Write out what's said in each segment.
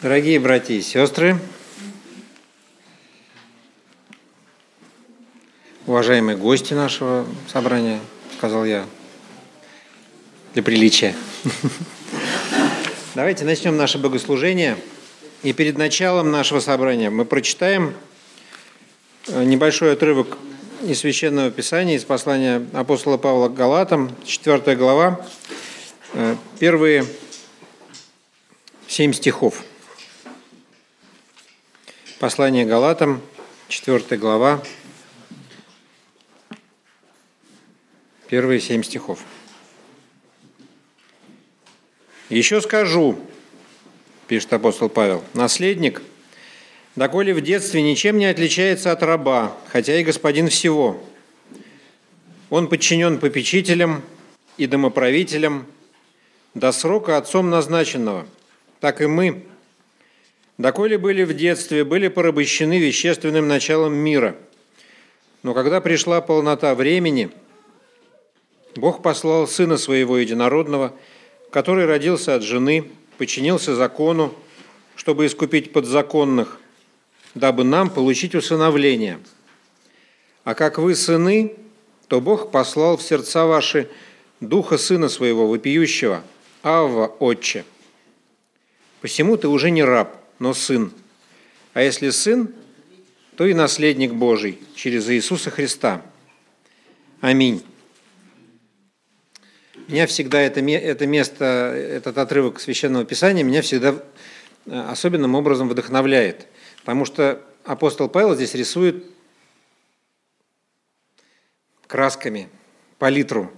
Дорогие братья и сестры, уважаемые гости нашего собрания, сказал я, для приличия. Давайте начнем наше богослужение. И перед началом нашего собрания мы прочитаем э, небольшой отрывок из Священного Писания, из послания апостола Павла к Галатам, 4 глава, э, первые семь стихов. Послание Галатам, 4 глава, первые семь стихов. «Еще скажу, – пишет апостол Павел, – наследник, доколе в детстве ничем не отличается от раба, хотя и господин всего. Он подчинен попечителям и домоправителям до срока отцом назначенного. Так и мы – Доколе были в детстве, были порабощены вещественным началом мира. Но когда пришла полнота времени, Бог послал Сына Своего Единородного, который родился от жены, подчинился закону, чтобы искупить подзаконных, дабы нам получить усыновление. А как вы сыны, то Бог послал в сердца ваши Духа Сына Своего, вопиющего, Авва, Отче. Посему ты уже не раб, но сын. А если сын, то и наследник Божий через Иисуса Христа. Аминь. Меня всегда это, это место, этот отрывок Священного Писания меня всегда э, особенным образом вдохновляет, потому что апостол Павел здесь рисует красками палитру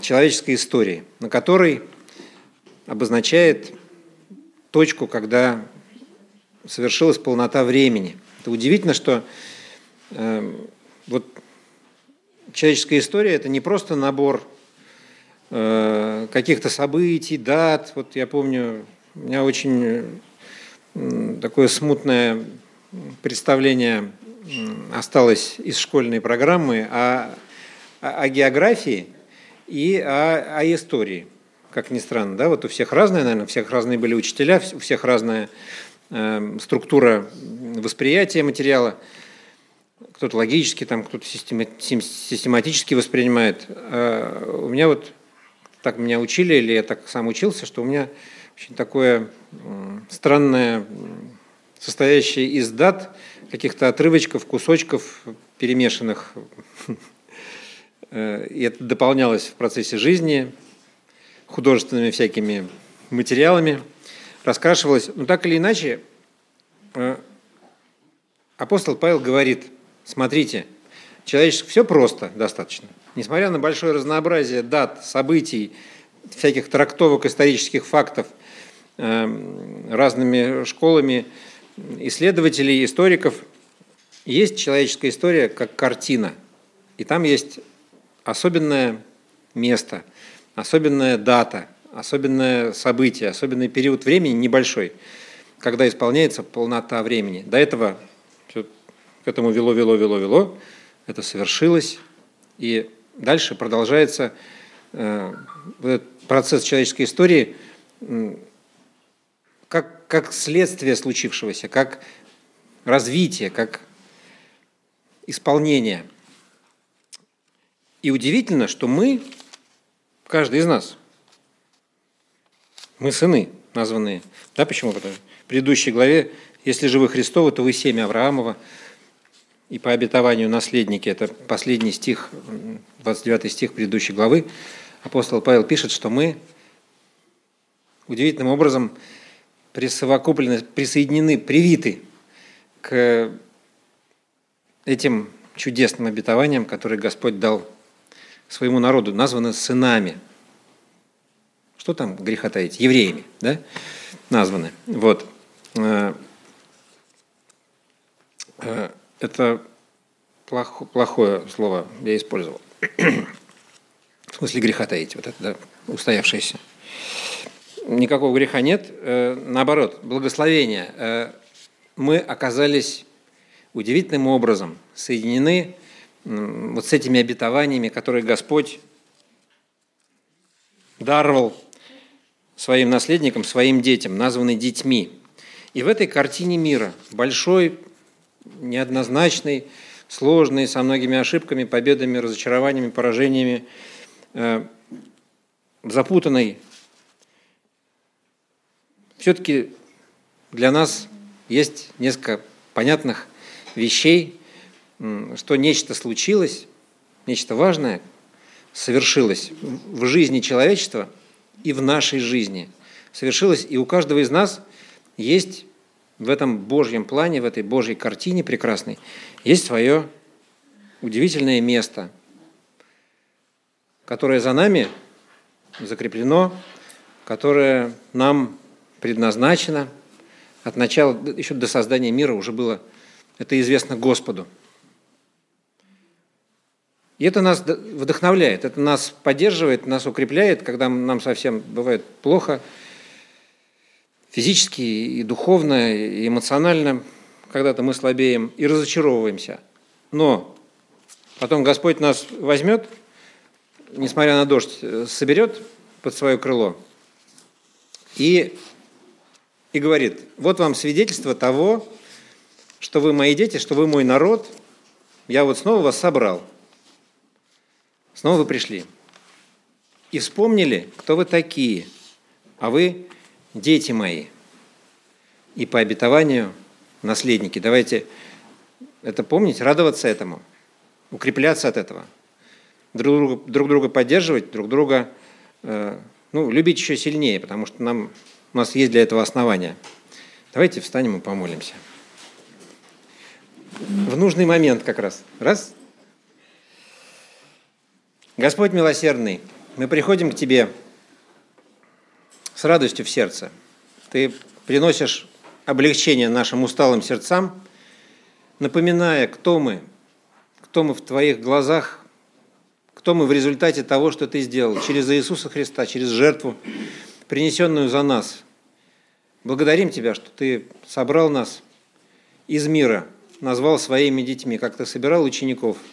человеческой истории, на которой обозначает точку, когда совершилась полнота времени. Это удивительно, что э, вот человеческая история – это не просто набор э, каких-то событий, дат. Вот я помню, у меня очень э, такое смутное представление осталось из школьной программы о, о географии и о, о истории – как ни странно, да, вот у всех разная, наверное, у всех разные были учителя, у всех разная э, структура восприятия материала, кто-то логически, там, кто-то систематически воспринимает. А у меня вот так меня учили, или я так сам учился, что у меня очень такое странное, состоящее из дат, каких-то отрывочков, кусочков, перемешанных. Э, и это дополнялось в процессе жизни, художественными всякими материалами, раскрашивалось. Но так или иначе, э, апостол Павел говорит, смотрите, человеческое все просто достаточно. Несмотря на большое разнообразие дат, событий, всяких трактовок исторических фактов э, разными школами исследователей, историков, есть человеческая история как картина. И там есть особенное место – особенная дата, особенное событие, особенный период времени небольшой, когда исполняется полнота времени. До этого к этому вело, вело, вело, вело, это совершилось, и дальше продолжается э, процесс человеческой истории э, как, как следствие случившегося, как развитие, как исполнение. И удивительно, что мы Каждый из нас. Мы сыны названные. Да, почему? Потому что в предыдущей главе, если же вы Христовы, то вы семя Авраамова, и по обетованию наследники, это последний стих, 29 стих предыдущей главы, апостол Павел пишет, что мы удивительным образом присовокуплены, присоединены, привиты к этим чудесным обетованиям, которые Господь дал своему народу названы сынами. Что там греха таить? Евреями, да? Названы. Вот. Э, э, это плохое слово я использовал. В смысле греха таить, вот это, да, устоявшееся. Никакого греха нет. Э, наоборот, благословение. Мы оказались удивительным образом соединены вот с этими обетованиями, которые Господь даровал своим наследникам, своим детям, названы детьми. И в этой картине мира, большой, неоднозначный, сложный, со многими ошибками, победами, разочарованиями, поражениями, э, запутанный, все-таки для нас есть несколько понятных вещей, что нечто случилось, нечто важное совершилось в жизни человечества и в нашей жизни. Совершилось, и у каждого из нас есть в этом Божьем плане, в этой Божьей картине прекрасной, есть свое удивительное место, которое за нами закреплено, которое нам предназначено от начала, еще до создания мира уже было, это известно Господу. И это нас вдохновляет, это нас поддерживает, нас укрепляет, когда нам совсем бывает плохо, физически и духовно, и эмоционально, когда-то мы слабеем и разочаровываемся. Но потом Господь нас возьмет, несмотря на дождь, соберет под свое крыло и, и говорит, вот вам свидетельство того, что вы мои дети, что вы мой народ, я вот снова вас собрал – Снова вы пришли. И вспомнили, кто вы такие, а вы дети мои. И по обетованию наследники. Давайте это помнить, радоваться этому, укрепляться от этого, друг друга, друг друга поддерживать, друг друга э, ну, любить еще сильнее, потому что нам, у нас есть для этого основания. Давайте встанем и помолимся. В нужный момент как раз. Раз – Господь милосердный, мы приходим к Тебе с радостью в сердце. Ты приносишь облегчение нашим усталым сердцам, напоминая, кто мы, кто мы в Твоих глазах, кто мы в результате того, что Ты сделал через Иисуса Христа, через жертву, принесенную за нас. Благодарим Тебя, что Ты собрал нас из мира, назвал своими детьми, как Ты собирал учеников –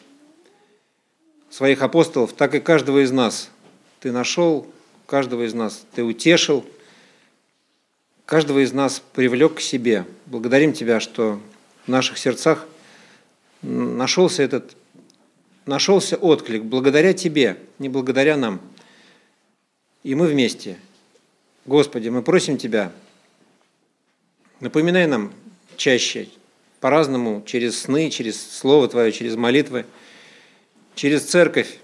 своих апостолов, так и каждого из нас. Ты нашел каждого из нас, ты утешил, каждого из нас привлек к себе. Благодарим Тебя, что в наших сердцах нашелся этот, нашелся отклик благодаря Тебе, не благодаря нам. И мы вместе. Господи, мы просим Тебя, напоминай нам чаще, по-разному, через сны, через Слово Твое, через молитвы – через церковь,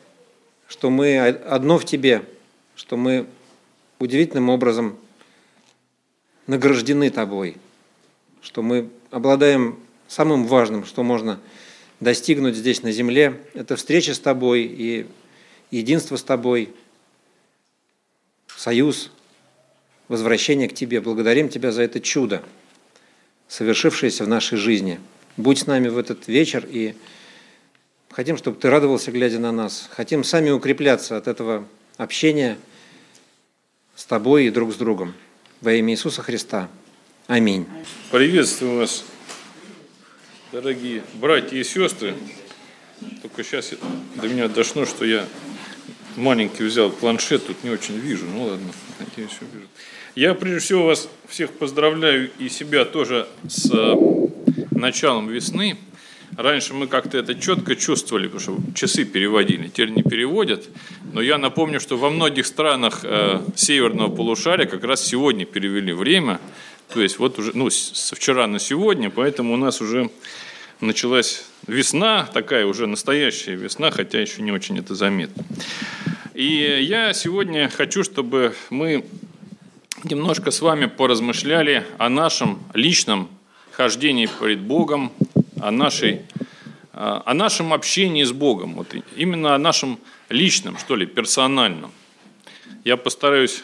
что мы одно в Тебе, что мы удивительным образом награждены Тобой, что мы обладаем самым важным, что можно достигнуть здесь на земле, это встреча с Тобой и единство с Тобой, союз, возвращение к Тебе. Благодарим Тебя за это чудо, совершившееся в нашей жизни. Будь с нами в этот вечер и Хотим, чтобы ты радовался, глядя на нас. Хотим сами укрепляться от этого общения с тобой и друг с другом. Во имя Иисуса Христа. Аминь. Приветствую вас, дорогие братья и сестры. Только сейчас до меня дошло, что я маленький взял планшет, тут не очень вижу. Ну ладно, надеюсь, увижу. Я прежде всего вас всех поздравляю и себя тоже с э, началом весны. Раньше мы как-то это четко чувствовали, потому что часы переводили, теперь не переводят. Но я напомню, что во многих странах э, северного полушария как раз сегодня перевели время. То есть вот уже, ну, со вчера на сегодня, поэтому у нас уже началась весна, такая уже настоящая весна, хотя еще не очень это заметно. И я сегодня хочу, чтобы мы немножко с вами поразмышляли о нашем личном хождении перед Богом, о, нашей, о нашем общении с Богом, вот именно о нашем личном, что ли, персональном. Я постараюсь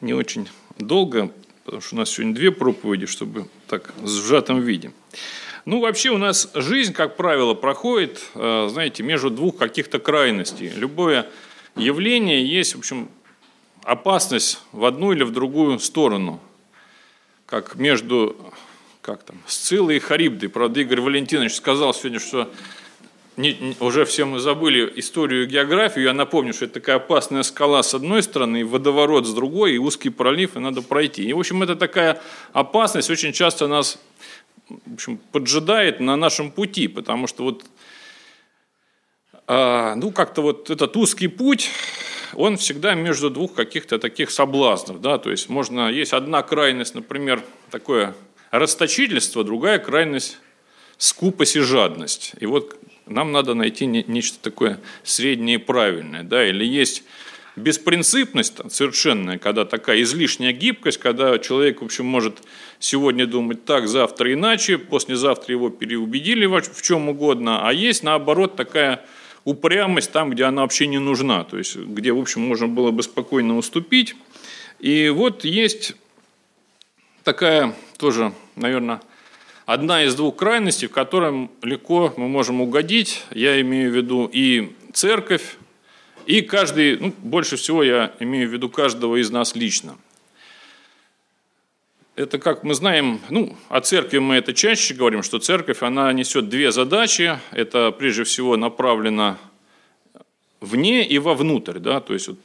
не очень долго, потому что у нас сегодня две проповеди, чтобы так в сжатом виде. Ну, вообще у нас жизнь, как правило, проходит, э, знаете, между двух каких-то крайностей. Любое явление есть, в общем, опасность в одну или в другую сторону. Как между как там, Сцилла и Харибды. Правда, Игорь Валентинович сказал сегодня, что не, уже все мы забыли историю и географию. Я напомню, что это такая опасная скала с одной стороны, и водоворот с другой, и узкий пролив, и надо пройти. И, в общем, это такая опасность очень часто нас в общем, поджидает на нашем пути, потому что вот, а, ну, как-то вот этот узкий путь, он всегда между двух каких-то таких соблазнов, да, то есть можно, есть одна крайность, например, такое расточительство, другая крайность скупость и жадность. И вот нам надо найти нечто такое среднее и правильное. Да? Или есть беспринципность совершенная, когда такая излишняя гибкость, когда человек, в общем, может сегодня думать так, завтра иначе, послезавтра его переубедили в чем угодно, а есть, наоборот, такая упрямость там, где она вообще не нужна, то есть где, в общем, можно было бы спокойно уступить. И вот есть такая тоже, наверное, одна из двух крайностей, в котором легко мы можем угодить. Я имею в виду и церковь, и каждый, ну, больше всего я имею в виду каждого из нас лично. Это, как мы знаем, ну, о церкви мы это чаще говорим, что церковь, она несет две задачи. Это, прежде всего, направлено вне и вовнутрь. Да? То есть, вот,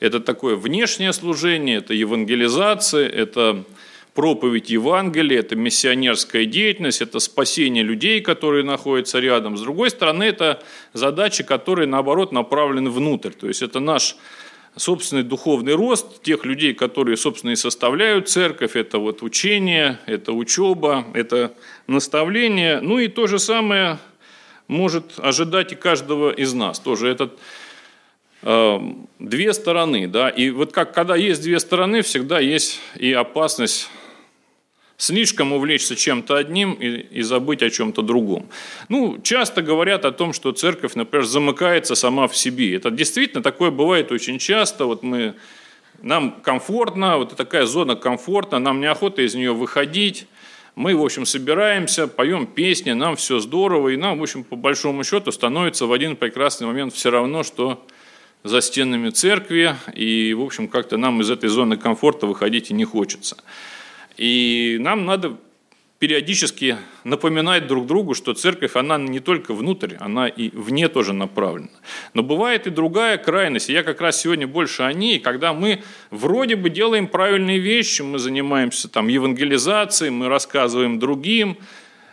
это такое внешнее служение, это евангелизация, это проповедь Евангелия, это миссионерская деятельность, это спасение людей, которые находятся рядом. С другой стороны, это задачи, которые, наоборот, направлены внутрь. То есть это наш собственный духовный рост тех людей, которые, собственно, и составляют церковь. Это вот учение, это учеба, это наставление. Ну и то же самое может ожидать и каждого из нас. Тоже этот э, две стороны, да, и вот как когда есть две стороны, всегда есть и опасность слишком увлечься чем-то одним и, и забыть о чем-то другом. Ну, часто говорят о том, что церковь, например, замыкается сама в себе. Это действительно такое бывает очень часто. Вот мы, нам комфортно, вот такая зона комфортна, нам неохота из нее выходить. Мы, в общем, собираемся, поем песни, нам все здорово, и нам, в общем, по большому счету становится в один прекрасный момент все равно, что за стенами церкви, и, в общем, как-то нам из этой зоны комфорта выходить и не хочется. И нам надо периодически напоминать друг другу, что церковь, она не только внутрь, она и вне тоже направлена. Но бывает и другая крайность, и я как раз сегодня больше о ней, когда мы вроде бы делаем правильные вещи, мы занимаемся там евангелизацией, мы рассказываем другим,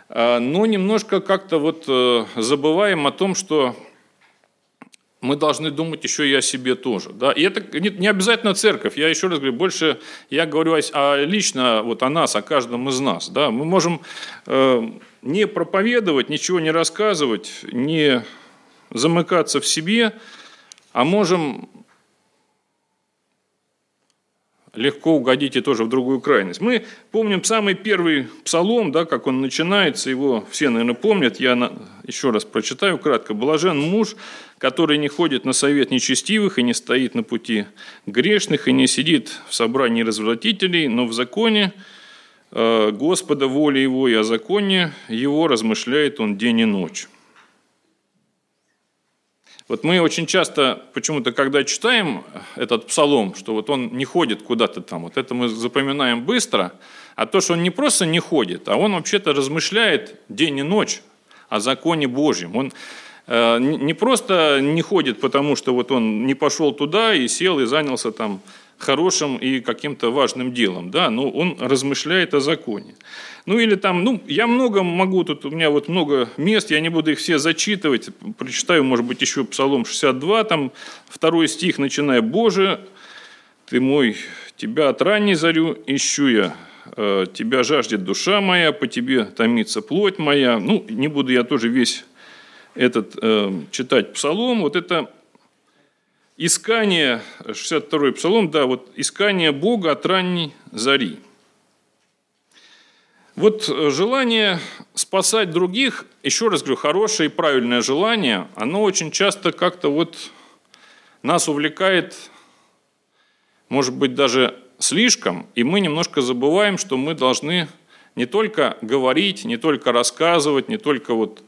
а, но немножко как-то вот э, забываем о том, что мы должны думать еще и о себе тоже. Да? И это не обязательно церковь. Я еще раз говорю, больше я говорю о, лично вот о нас, о каждом из нас. Да? Мы можем э, не проповедовать, ничего не рассказывать, не замыкаться в себе, а можем легко угодить и тоже в другую крайность. Мы помним самый первый псалом, да, как он начинается, его все, наверное, помнят, я на, еще раз прочитаю кратко. «Блажен муж, который не ходит на совет нечестивых и не стоит на пути грешных, и не сидит в собрании развратителей, но в законе э, Господа воли его и о законе его размышляет он день и ночь». Вот мы очень часто, почему-то, когда читаем этот псалом, что вот он не ходит куда-то там, вот это мы запоминаем быстро, а то, что он не просто не ходит, а он вообще-то размышляет день и ночь о законе Божьем. Он э, не просто не ходит, потому что вот он не пошел туда и сел и занялся там хорошим и каким-то важным делом, да, но он размышляет о законе. Ну или там, ну, я много могу, тут у меня вот много мест, я не буду их все зачитывать, прочитаю, может быть, еще Псалом 62, там второй стих, начиная, «Боже, ты мой, тебя от ранней зарю ищу я, э, тебя жаждет душа моя, по тебе томится плоть моя». Ну, не буду я тоже весь этот э, читать псалом. Вот это искание, 62-й псалом, да, вот искание Бога от ранней зари. Вот э, желание спасать других, еще раз говорю, хорошее и правильное желание, оно очень часто как-то вот нас увлекает, может быть, даже слишком, и мы немножко забываем, что мы должны не только говорить, не только рассказывать, не только вот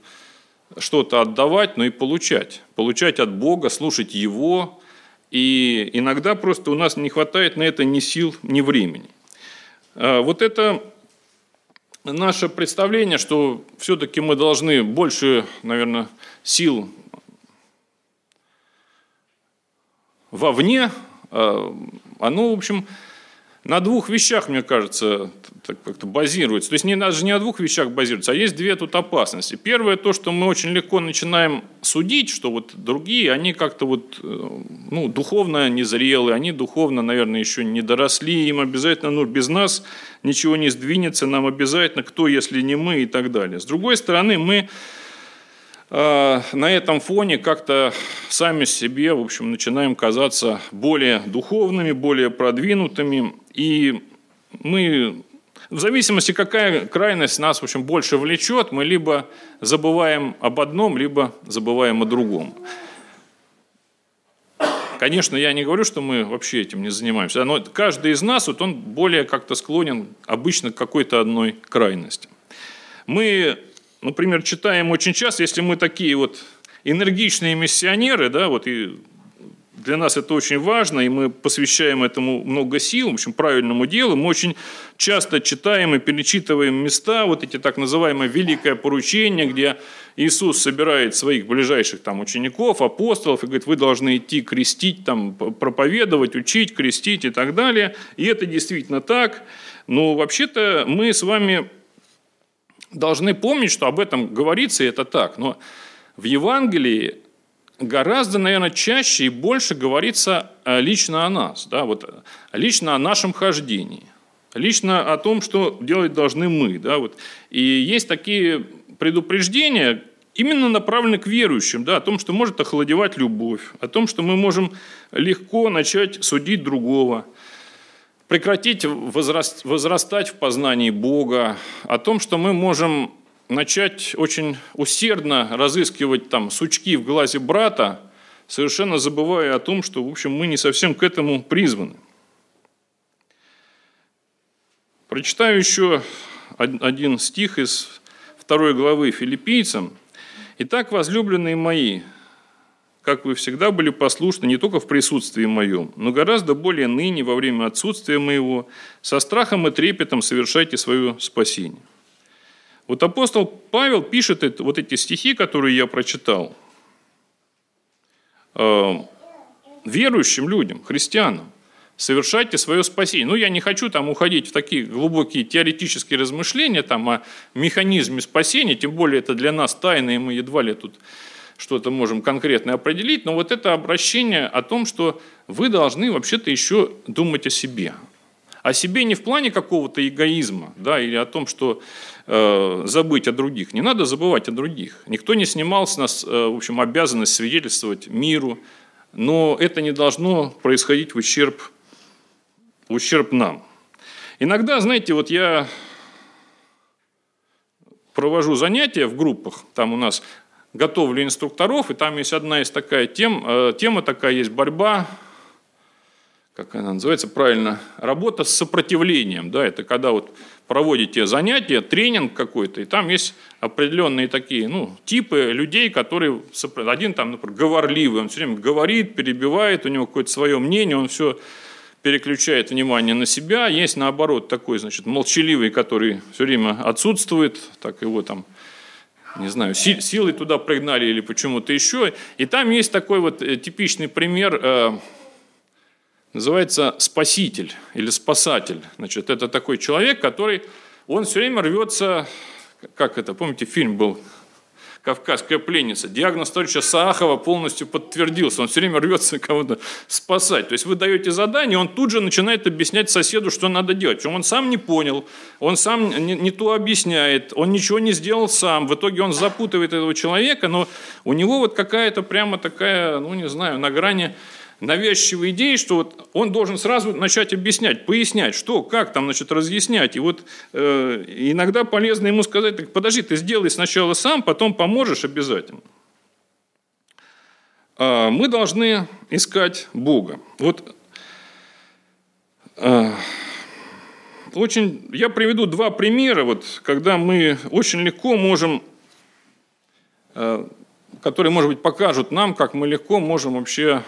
что-то отдавать, но и получать. Получать от Бога, слушать Его. И иногда просто у нас не хватает на это ни сил, ни времени. А вот это наше представление, что все-таки мы должны больше, наверное, сил вовне, а, оно, в общем, на двух вещах, мне кажется, как-то базируется. То есть не, даже не о двух вещах базируется, а есть две тут опасности. Первое то, что мы очень легко начинаем судить, что вот другие, они как-то вот, э, ну, духовно незрелые, они духовно, наверное, еще не доросли, им обязательно, ну, без нас ничего не сдвинется, нам обязательно кто, если не мы и так далее. С другой стороны, мы на этом фоне как-то сами себе, в общем, начинаем казаться более духовными, более продвинутыми. И мы, в зависимости, какая крайность нас, в общем, больше влечет, мы либо забываем об одном, либо забываем о другом. Конечно, я не говорю, что мы вообще этим не занимаемся, но каждый из нас, вот он более как-то склонен обычно к какой-то одной крайности. Мы например, читаем очень часто, если мы такие вот энергичные миссионеры, да, вот и для нас это очень важно, и мы посвящаем этому много сил, в общем, правильному делу. Мы очень часто читаем и перечитываем места, вот эти так называемые «великое поручение», где Иисус собирает своих ближайших там учеников, апостолов, и говорит, вы должны идти крестить, там, проповедовать, учить, крестить и так далее. И это действительно так. Но вообще-то мы с вами должны помнить, что об этом говорится, и это так. Но в Евангелии гораздо, наверное, чаще и больше говорится э, лично о нас, да, вот, лично о нашем хождении, лично о том, что делать должны мы. Да, вот. И есть такие предупреждения, именно направлены к верующим, да, о том, что может охладевать любовь, о том, что мы можем легко начать судить другого – прекратить возрастать в познании Бога, о том, что мы можем начать очень усердно разыскивать там сучки в глазе брата, совершенно забывая о том, что, в общем, мы не совсем к этому призваны. Прочитаю еще один стих из второй главы филиппийцам. «Итак, возлюбленные мои, как вы всегда были послушны не только в присутствии моем, но гораздо более ныне, во время отсутствия моего, со страхом и трепетом совершайте свое спасение». Вот апостол Павел пишет вот эти стихи, которые я прочитал, э, верующим людям, христианам. Совершайте свое спасение. Ну, я не хочу там уходить в такие глубокие теоретические размышления там, о механизме спасения, тем более это для нас тайна, и мы едва ли тут что-то можем конкретно определить, но вот это обращение о том, что вы должны вообще-то еще думать о себе. О себе не в плане какого-то эгоизма, да, или о том, что э, забыть о других. Не надо забывать о других. Никто не снимал с нас, э, в общем, обязанность свидетельствовать миру, но это не должно происходить в ущерб, в ущерб нам. Иногда, знаете, вот я провожу занятия в группах, там у нас готовлю инструкторов, и там есть одна из такая тем, э, тема такая есть борьба, как она называется правильно, работа с сопротивлением. Да, это когда вот проводите занятия, тренинг какой-то, и там есть определенные такие ну, типы людей, которые... Один там, например, говорливый, он все время говорит, перебивает, у него какое-то свое мнение, он все переключает внимание на себя. Есть, наоборот, такой, значит, молчаливый, который все время отсутствует, так его там не знаю, силой туда пригнали или почему-то еще. И там есть такой вот э, типичный пример, э, называется спаситель или спасатель. Значит, это такой человек, который, он все время рвется, как это, помните, фильм был кавказская пленница. Диагноз товарища Саахова полностью подтвердился. Он все время рвется кого-то спасать. То есть вы даете задание, он тут же начинает объяснять соседу, что надо делать. Причем он сам не понял, он сам не, не то объясняет, он ничего не сделал сам. В итоге он запутывает этого человека, но у него вот какая-то прямо такая, ну не знаю, на грани навязчивой идеи, что вот он должен сразу начать объяснять, пояснять, что, как там, значит, разъяснять. И вот э, иногда полезно ему сказать, так подожди, ты сделай сначала сам, потом поможешь обязательно. А мы должны искать Бога. Вот э, очень, я приведу два примера, вот, когда мы очень легко можем, э, которые, может быть, покажут нам, как мы легко можем вообще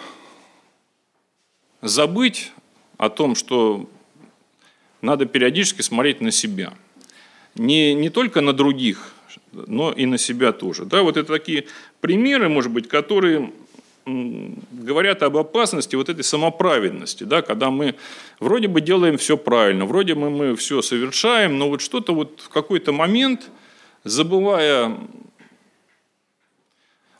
забыть о том, что надо периодически смотреть на себя. не, не только на других, но и на себя тоже. Да, вот это такие примеры, может быть, которые говорят об опасности вот этой самоправедности, да, когда мы вроде бы делаем все правильно, вроде бы мы все совершаем, но вот что-то вот в какой-то момент, забывая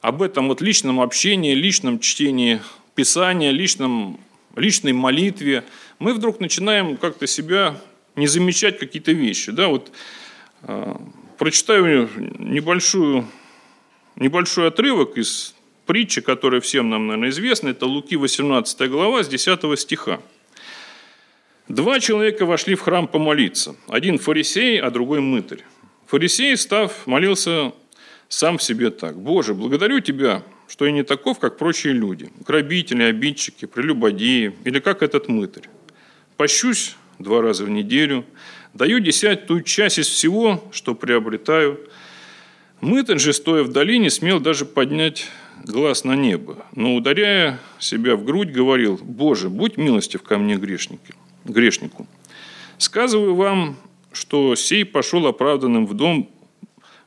об этом вот личном общении, личном чтении Писания, личном, личной молитве, мы вдруг начинаем как-то себя не замечать какие-то вещи. Да? Вот, э, прочитаю небольшую, небольшой отрывок из притча, которая всем нам, наверное, известна, это Луки 18 глава с 10 стиха. Два человека вошли в храм помолиться. Один фарисей, а другой мытарь. Фарисей, став, молился сам себе так. «Боже, благодарю Тебя, что я не таков, как прочие люди, грабители, обидчики, прелюбодеи, или как этот мытарь. Пощусь два раза в неделю, даю десятую часть из всего, что приобретаю. Мытарь же, стоя в долине, смел даже поднять глаз на небо, но, ударяя себя в грудь, говорил, «Боже, будь милостив ко мне, грешнике, грешнику. Сказываю вам, что сей пошел оправданным в дом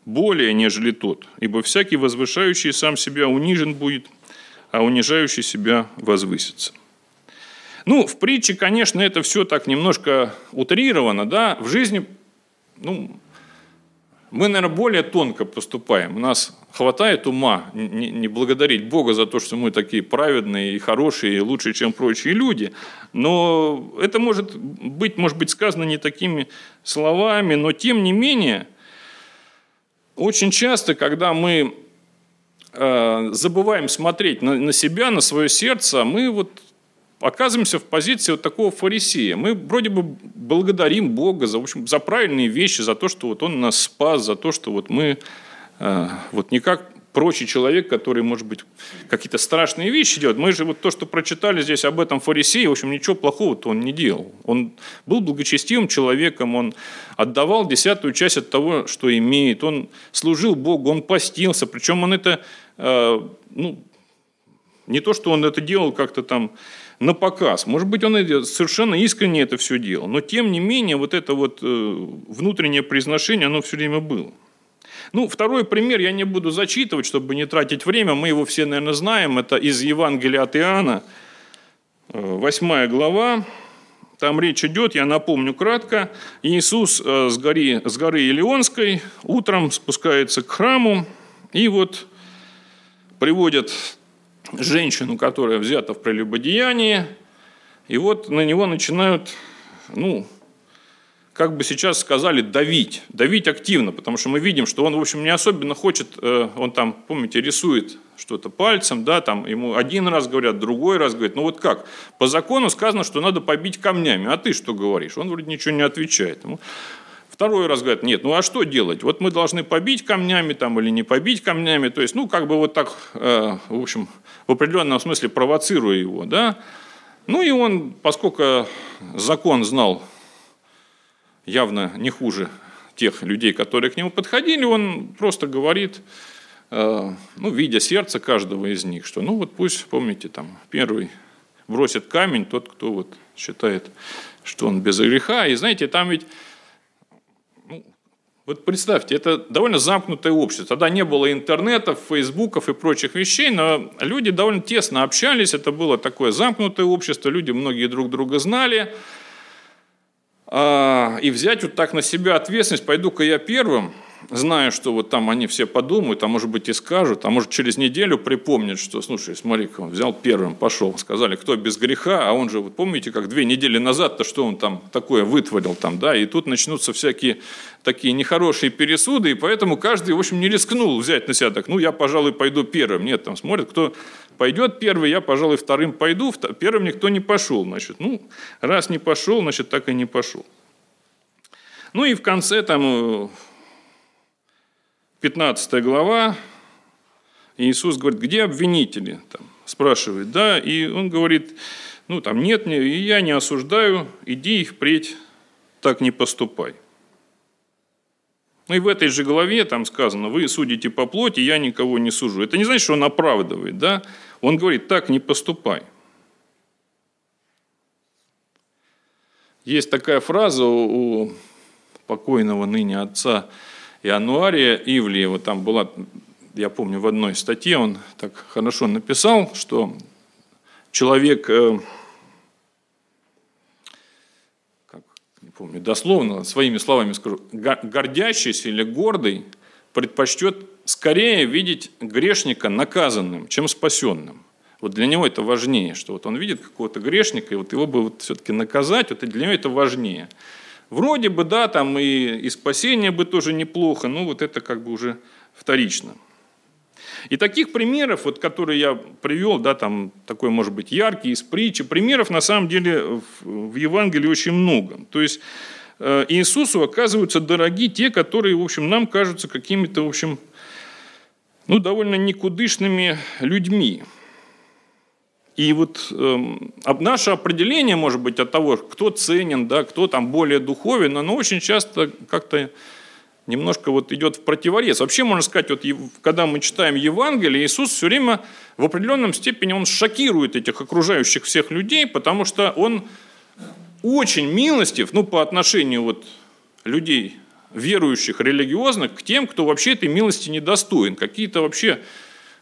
более, нежели тот, ибо всякий возвышающий сам себя унижен будет, а унижающий себя возвысится». Ну, в притче, конечно, это все так немножко утрировано, да, в жизни, ну, мы, наверное, более тонко поступаем. У нас хватает ума не, благодарить Бога за то, что мы такие праведные и хорошие, и лучше, чем прочие люди. Но это может быть, может быть сказано не такими словами, но тем не менее, очень часто, когда мы э, забываем смотреть на, себя, на свое сердце, мы вот оказываемся в позиции вот такого фарисея. Мы вроде бы благодарим Бога за, в общем, за правильные вещи, за то, что вот Он нас спас, за то, что вот мы э, вот не как прочий человек, который, может быть, какие-то страшные вещи делает. Мы же вот то, что прочитали здесь об этом фарисее, в общем, ничего плохого-то он не делал. Он был благочестивым человеком, он отдавал десятую часть от того, что имеет, он служил Богу, он постился, причем он это, э, ну, не то, что он это делал как-то там на показ. Может быть, он совершенно искренне это все делал. Но, тем не менее, вот это вот э, внутреннее произношение, оно все время было. Ну, второй пример я не буду зачитывать, чтобы не тратить время. Мы его все, наверное, знаем. Это из Евангелия от Иоанна, 8 э, глава. Там речь идет, я напомню кратко, Иисус э, с горы, с горы Илионской утром спускается к храму, и вот приводят женщину, которая взята в прелюбодеянии, и вот на него начинают, ну, как бы сейчас сказали, давить, давить активно, потому что мы видим, что он, в общем, не особенно хочет, э, он там, помните, рисует что-то пальцем, да, там ему один раз говорят, другой раз говорят, ну вот как, по закону сказано, что надо побить камнями, а ты что говоришь? Он вроде ничего не отвечает. Ему Второй раз говорят, нет, ну а что делать? Вот мы должны побить камнями там или не побить камнями. То есть, ну, как бы вот так, э, в общем, в определенном смысле провоцируя его, да. Ну и он, поскольку закон знал явно не хуже тех людей, которые к нему подходили, он просто говорит, э, ну, видя сердце каждого из них, что, ну, вот пусть, помните, там, первый бросит камень тот, кто вот считает, что он без греха. И знаете, там ведь вот представьте, это довольно замкнутое общество. Тогда не было интернетов, фейсбуков и прочих вещей, но люди довольно тесно общались. Это было такое замкнутое общество, люди многие друг друга знали. А, и взять вот так на себя ответственность, пойду-ка я первым – зная, что вот там они все подумают, а может быть и скажут, а может через неделю припомнят, что, слушай, смотри он взял первым, пошел, сказали, кто без греха, а он же, вот помните, как две недели назад-то, что он там такое вытворил там, да, и тут начнутся всякие такие нехорошие пересуды, и поэтому каждый, в общем, не рискнул взять на себя так, ну, я, пожалуй, пойду первым. Нет, там смотрят, кто пойдет первый, я, пожалуй, вторым пойду, первым никто не пошел, значит, ну, раз не пошел, значит, так и не пошел. Ну и в конце там 15 глава, Иисус говорит, где обвинители? Там, спрашивает, да, и он говорит, ну там нет, и я не осуждаю, иди их впредь, так не поступай. Ну и в этой же главе там сказано, вы судите по плоти, я никого не сужу. Это не значит, что он оправдывает, да? Он говорит, так не поступай. Есть такая фраза у покойного ныне отца Иануария Ивлиева. Там была, я помню, в одной статье он так хорошо написал, что человек, э, как, не помню дословно, своими словами скажу, гордящийся или гордый предпочтет скорее видеть грешника наказанным, чем спасенным. Вот для него это важнее, что вот он видит какого-то грешника, и вот его бы вот все-таки наказать, вот для него это важнее. Вроде бы, да, там и, и спасение бы тоже неплохо, но вот это как бы уже вторично. И таких примеров, вот, которые я привел, да, там такой, может быть, яркий из притчи, примеров на самом деле в, в Евангелии очень много. То есть э, Иисусу оказываются дороги те, которые, в общем, нам кажутся какими-то, в общем, ну, довольно никудышными людьми. И вот э, наше определение, может быть, от того, кто ценен, да, кто там более духовен, оно очень часто как-то немножко вот идет в противорез. Вообще, можно сказать, вот, когда мы читаем Евангелие, Иисус все время в определенном степени он шокирует этих окружающих всех людей, потому что он очень милостив ну, по отношению вот, людей, верующих, религиозных, к тем, кто вообще этой милости недостоин. Какие-то вообще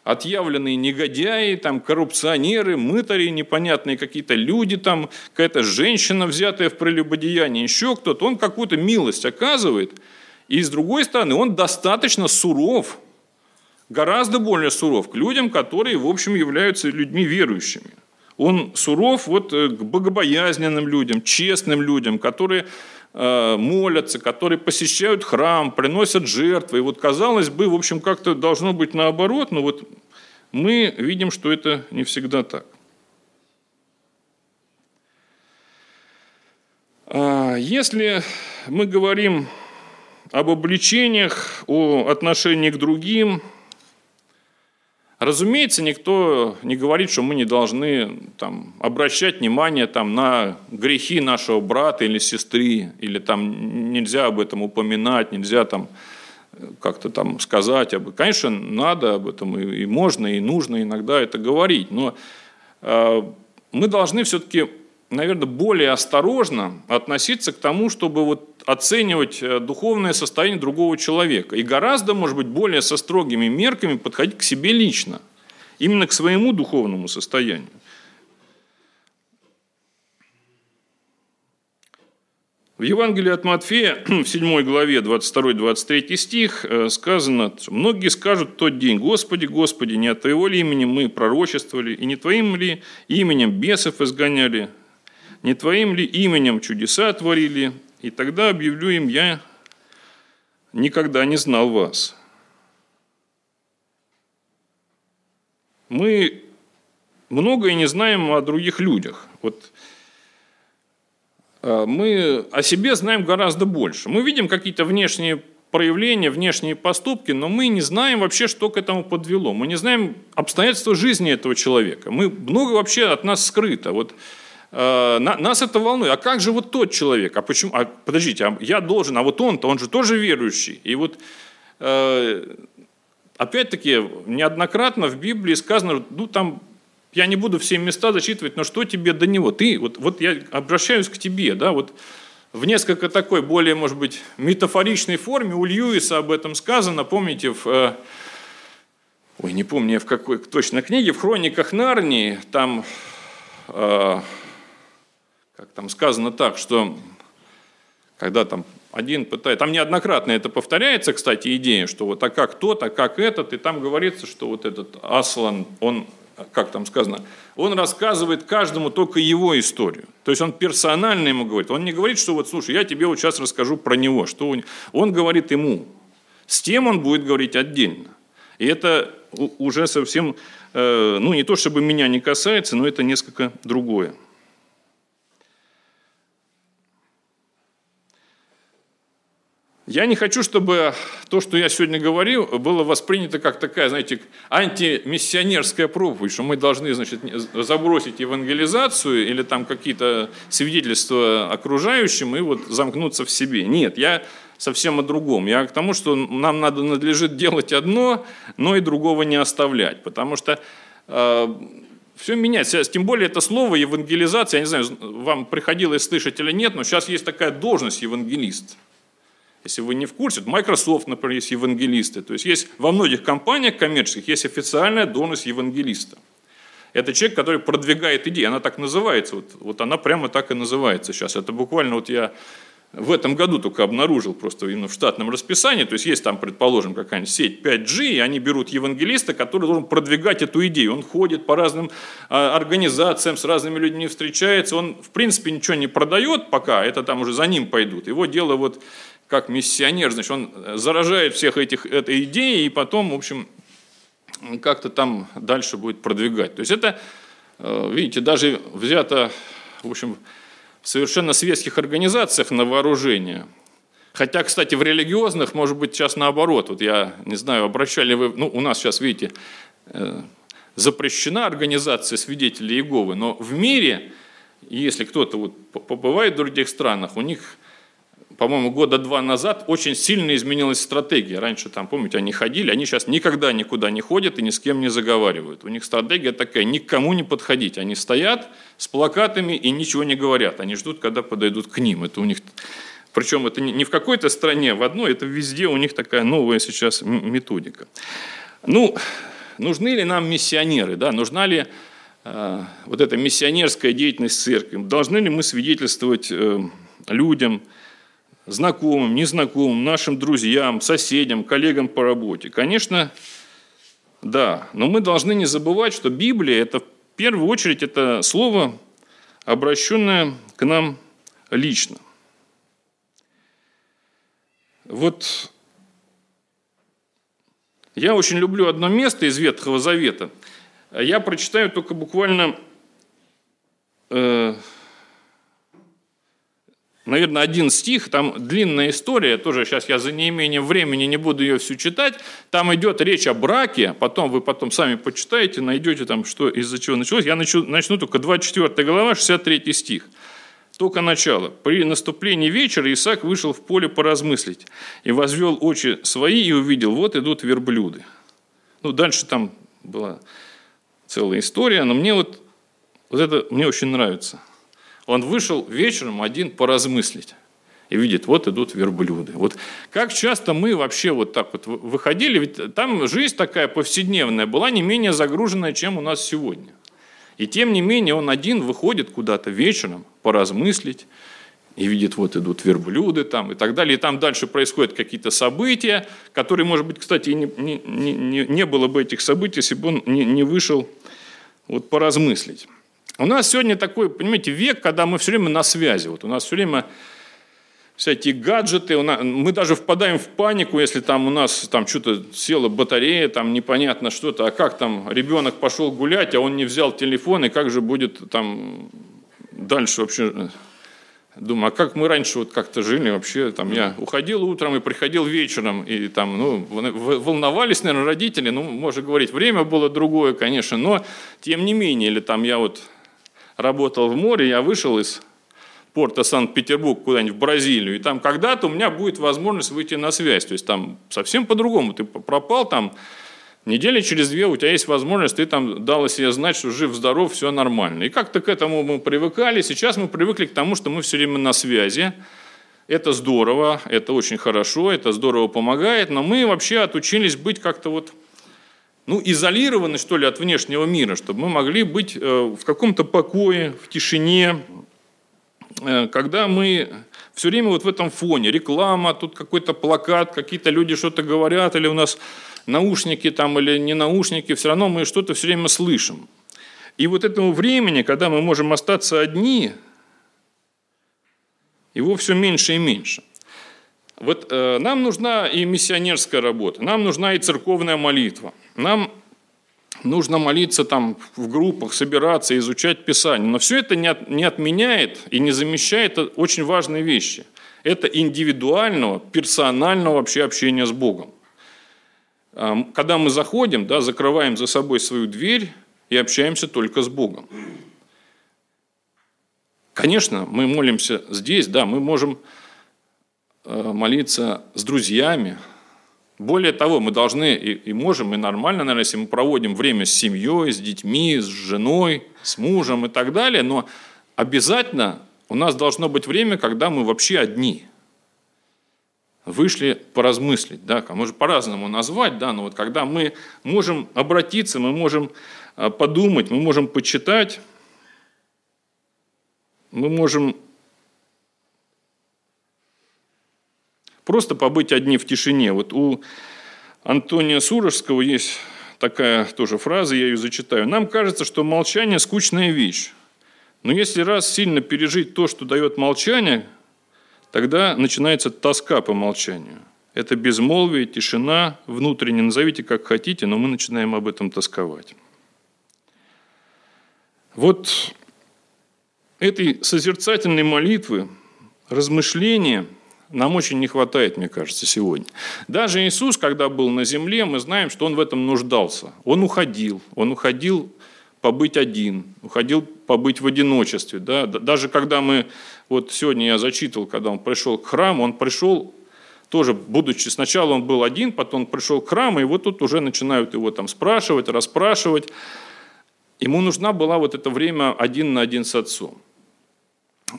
отъявленные негодяи, там, коррупционеры, мытари, непонятные какие-то люди, там, какая-то женщина, взятая в прелюбодеяние, еще кто-то, он какую-то милость оказывает. И с другой стороны, он достаточно суров, гораздо более суров к людям, которые, в общем, являются людьми верующими. Он суров вот э, к богобоязненным людям, честным людям, которые молятся, которые посещают храм, приносят жертвы. И вот, казалось бы, в общем, как-то должно быть наоборот, но вот мы видим, что это не всегда так. А если мы говорим об обличениях, о отношении к другим, Разумеется, никто не говорит, что мы не должны там, обращать внимание там, на грехи нашего брата или сестры, или там нельзя об этом упоминать, нельзя там как-то там сказать об этом. Конечно, надо об этом, и, и можно, и нужно иногда это говорить, но э, мы должны все-таки наверное, более осторожно относиться к тому, чтобы вот оценивать э, духовное состояние другого человека. И гораздо, может быть, более со строгими мерками подходить к себе лично, именно к своему духовному состоянию. В Евангелии от Матфея, в 7 главе, 22-23 стих, э, сказано, «Многие скажут в тот день, Господи, Господи, не от Твоего ли имени мы пророчествовали, и не Твоим ли именем бесов изгоняли, не Твоим ли именем чудеса творили? И тогда объявлю им, я никогда не знал вас. Мы многое не знаем о других людях. Вот а, мы о себе знаем гораздо больше. Мы видим какие-то внешние проявления, внешние поступки, но мы не знаем вообще, что к этому подвело. Мы не знаем обстоятельства жизни этого человека. Мы много вообще от нас скрыто. Вот Э, нас это волнует. А как же вот тот человек? А почему? А, подождите, а я должен, а вот он-то, он же тоже верующий. И вот э, опять-таки неоднократно в Библии сказано, ну там я не буду все места зачитывать, но что тебе до него? Ты, вот, вот я обращаюсь к тебе, да, вот в несколько такой более, может быть, метафоричной форме у Льюиса об этом сказано, помните, в, э, ой, не помню в какой точно книге, в «Хрониках Нарнии», там как там сказано так, что когда там один пытается, там неоднократно это повторяется, кстати, идея, что вот а как тот, а как этот, и там говорится, что вот этот Аслан, он, как там сказано, он рассказывает каждому только его историю. То есть он персонально ему говорит. Он не говорит, что вот, слушай, я тебе вот сейчас расскажу про него. Что он, он говорит ему. С тем он будет говорить отдельно. И это уже совсем, э, ну не то чтобы меня не касается, но это несколько другое. Я не хочу, чтобы то, что я сегодня говорил, было воспринято как такая, знаете, антимиссионерская проповедь, что мы должны, значит, забросить евангелизацию или там какие-то свидетельства окружающим и вот замкнуться в себе. Нет, я совсем о другом. Я к тому, что нам надо, надлежит делать одно, но и другого не оставлять, потому что э, все меняется. Тем более это слово евангелизация, я не знаю, вам приходилось слышать или нет, но сейчас есть такая должность евангелист – Если вы не в курсе, Microsoft, например, есть евангелисты. То есть есть во многих компаниях коммерческих есть официальная должность евангелиста. Это человек, который продвигает идеи. Она так называется. Вот, вот она прямо так и называется сейчас. Это буквально вот я в этом году только обнаружил просто именно в штатном расписании, то есть есть там, предположим, какая-нибудь сеть 5G, и они берут евангелиста, который должен продвигать эту идею. Он ходит по разным а, организациям, с разными людьми встречается, он в принципе ничего не продает пока, это там уже за ним пойдут. Его дело вот как миссионер, значит, он заражает всех этих этой идеей, и потом, в общем, как-то там дальше будет продвигать. То есть это, э, видите, даже взято, в общем, в совершенно светских организациях на вооружение. Хотя, кстати, в религиозных, может быть, сейчас наоборот. Вот я не знаю, обращали вы... Ну, у нас сейчас, видите, э, запрещена организация свидетелей Иеговы, но в мире, если кто-то вот побывает в других странах, у них по-моему, года два назад очень сильно изменилась стратегия. Раньше там, помните, они ходили, они сейчас никогда никуда не ходят и ни с кем не заговаривают. У них стратегия такая, никому не подходить. Они стоят с плакатами и ничего не говорят. Они ждут, когда подойдут к ним. Это у них причем это не в какой-то стране, в одной, это везде у них такая новая сейчас методика. Ну, нужны ли нам миссионеры, да? нужна ли э, вот эта миссионерская деятельность церкви? Должны ли мы свидетельствовать э, людям, знакомым, незнакомым, нашим друзьям, соседям, коллегам по работе? Конечно, да. Но мы должны не забывать, что Библия – это в первую очередь это слово, обращенное к нам лично. Вот я очень люблю одно место из Ветхого Завета. Я прочитаю только буквально э, наверное, один стих, там длинная история, тоже сейчас я за неимением времени не буду ее всю читать, там идет речь о браке, потом вы потом сами почитаете, найдете там, что из-за чего началось. Я начну, начну только 24 глава, 63 стих. Только начало. При наступлении вечера Исаак вышел в поле поразмыслить и возвел очи свои и увидел, вот идут верблюды. Ну, дальше там была целая история, но мне вот, вот это мне очень нравится – он вышел вечером один поразмыслить и видит, вот идут верблюды. Вот как часто мы вообще вот так вот выходили, ведь там жизнь такая повседневная была не менее загруженная, чем у нас сегодня. И тем не менее он один выходит куда-то вечером поразмыслить, и видит, вот идут верблюды там и так далее. И там дальше происходят какие-то события, которые, может быть, кстати, не, не, не, не было бы этих событий, если бы он не, не вышел вот поразмыслить. У нас сегодня такой, понимаете, век, когда мы все время на связи. Вот у нас все время всякие гаджеты, мы даже впадаем в панику, если там у нас там что-то села батарея, там непонятно что-то, а как там ребенок пошел гулять, а он не взял телефон, и как же будет там дальше вообще... Думаю, а как мы раньше вот как-то жили вообще, там я уходил утром и приходил вечером, и там, ну, волновались, наверное, родители, ну, можно говорить, время было другое, конечно, но тем не менее, или там я вот работал в море, я вышел из порта Санкт-Петербург куда-нибудь в Бразилию, и там когда-то у меня будет возможность выйти на связь. То есть там совсем по-другому. Ты пропал там, недели через две у тебя есть возможность, ты там дал себе знать, что жив-здоров, все нормально. И как-то к этому мы привыкали. Сейчас мы привыкли к тому, что мы все время на связи. Это здорово, это очень хорошо, это здорово помогает, но мы вообще отучились быть как-то вот ну, изолированы, что ли, от внешнего мира, чтобы мы могли быть э, в каком-то покое, в тишине, э, когда мы все время вот в этом фоне, реклама, тут какой-то плакат, какие-то люди что-то говорят, или у нас наушники там, или не наушники, все равно мы что-то все время слышим. И вот этому времени, когда мы можем остаться одни, его все меньше и меньше. Вот э, нам нужна и миссионерская работа, нам нужна и церковная молитва – нам нужно молиться там в группах, собираться, изучать Писание. Но все это не, от, не отменяет и не замещает очень важные вещи. Это индивидуального, персонального вообще общения с Богом. Когда мы заходим, да, закрываем за собой свою дверь и общаемся только с Богом. Конечно, мы молимся здесь, да, мы можем э, молиться с друзьями, более того, мы должны и, и можем, и нормально, наверное, если мы проводим время с семьей, с детьми, с женой, с мужем и так далее, но обязательно у нас должно быть время, когда мы вообще одни. вышли поразмыслить, да, может по-разному назвать, да, но вот когда мы можем обратиться, мы можем а, подумать, мы можем почитать, мы можем просто побыть одни в тишине. Вот у Антония Сурожского есть такая тоже фраза, я ее зачитаю. Нам кажется, что молчание – скучная вещь. Но если раз сильно пережить то, что дает молчание, тогда начинается тоска по молчанию. Это безмолвие, тишина, внутренне, назовите как хотите, но мы начинаем об этом тосковать. Вот этой созерцательной молитвы, размышления нам очень не хватает, мне кажется, сегодня. Даже Иисус, когда был на земле, мы знаем, что Он в этом нуждался. Он уходил, Он уходил побыть один, уходил побыть в одиночестве. Да? Даже когда мы, вот сегодня я зачитывал, когда он пришел к храму, он пришел тоже, будучи, сначала он был один, потом он пришел к храму, и вот тут уже начинают его там спрашивать, расспрашивать. Ему нужна была вот это время один на один с отцом.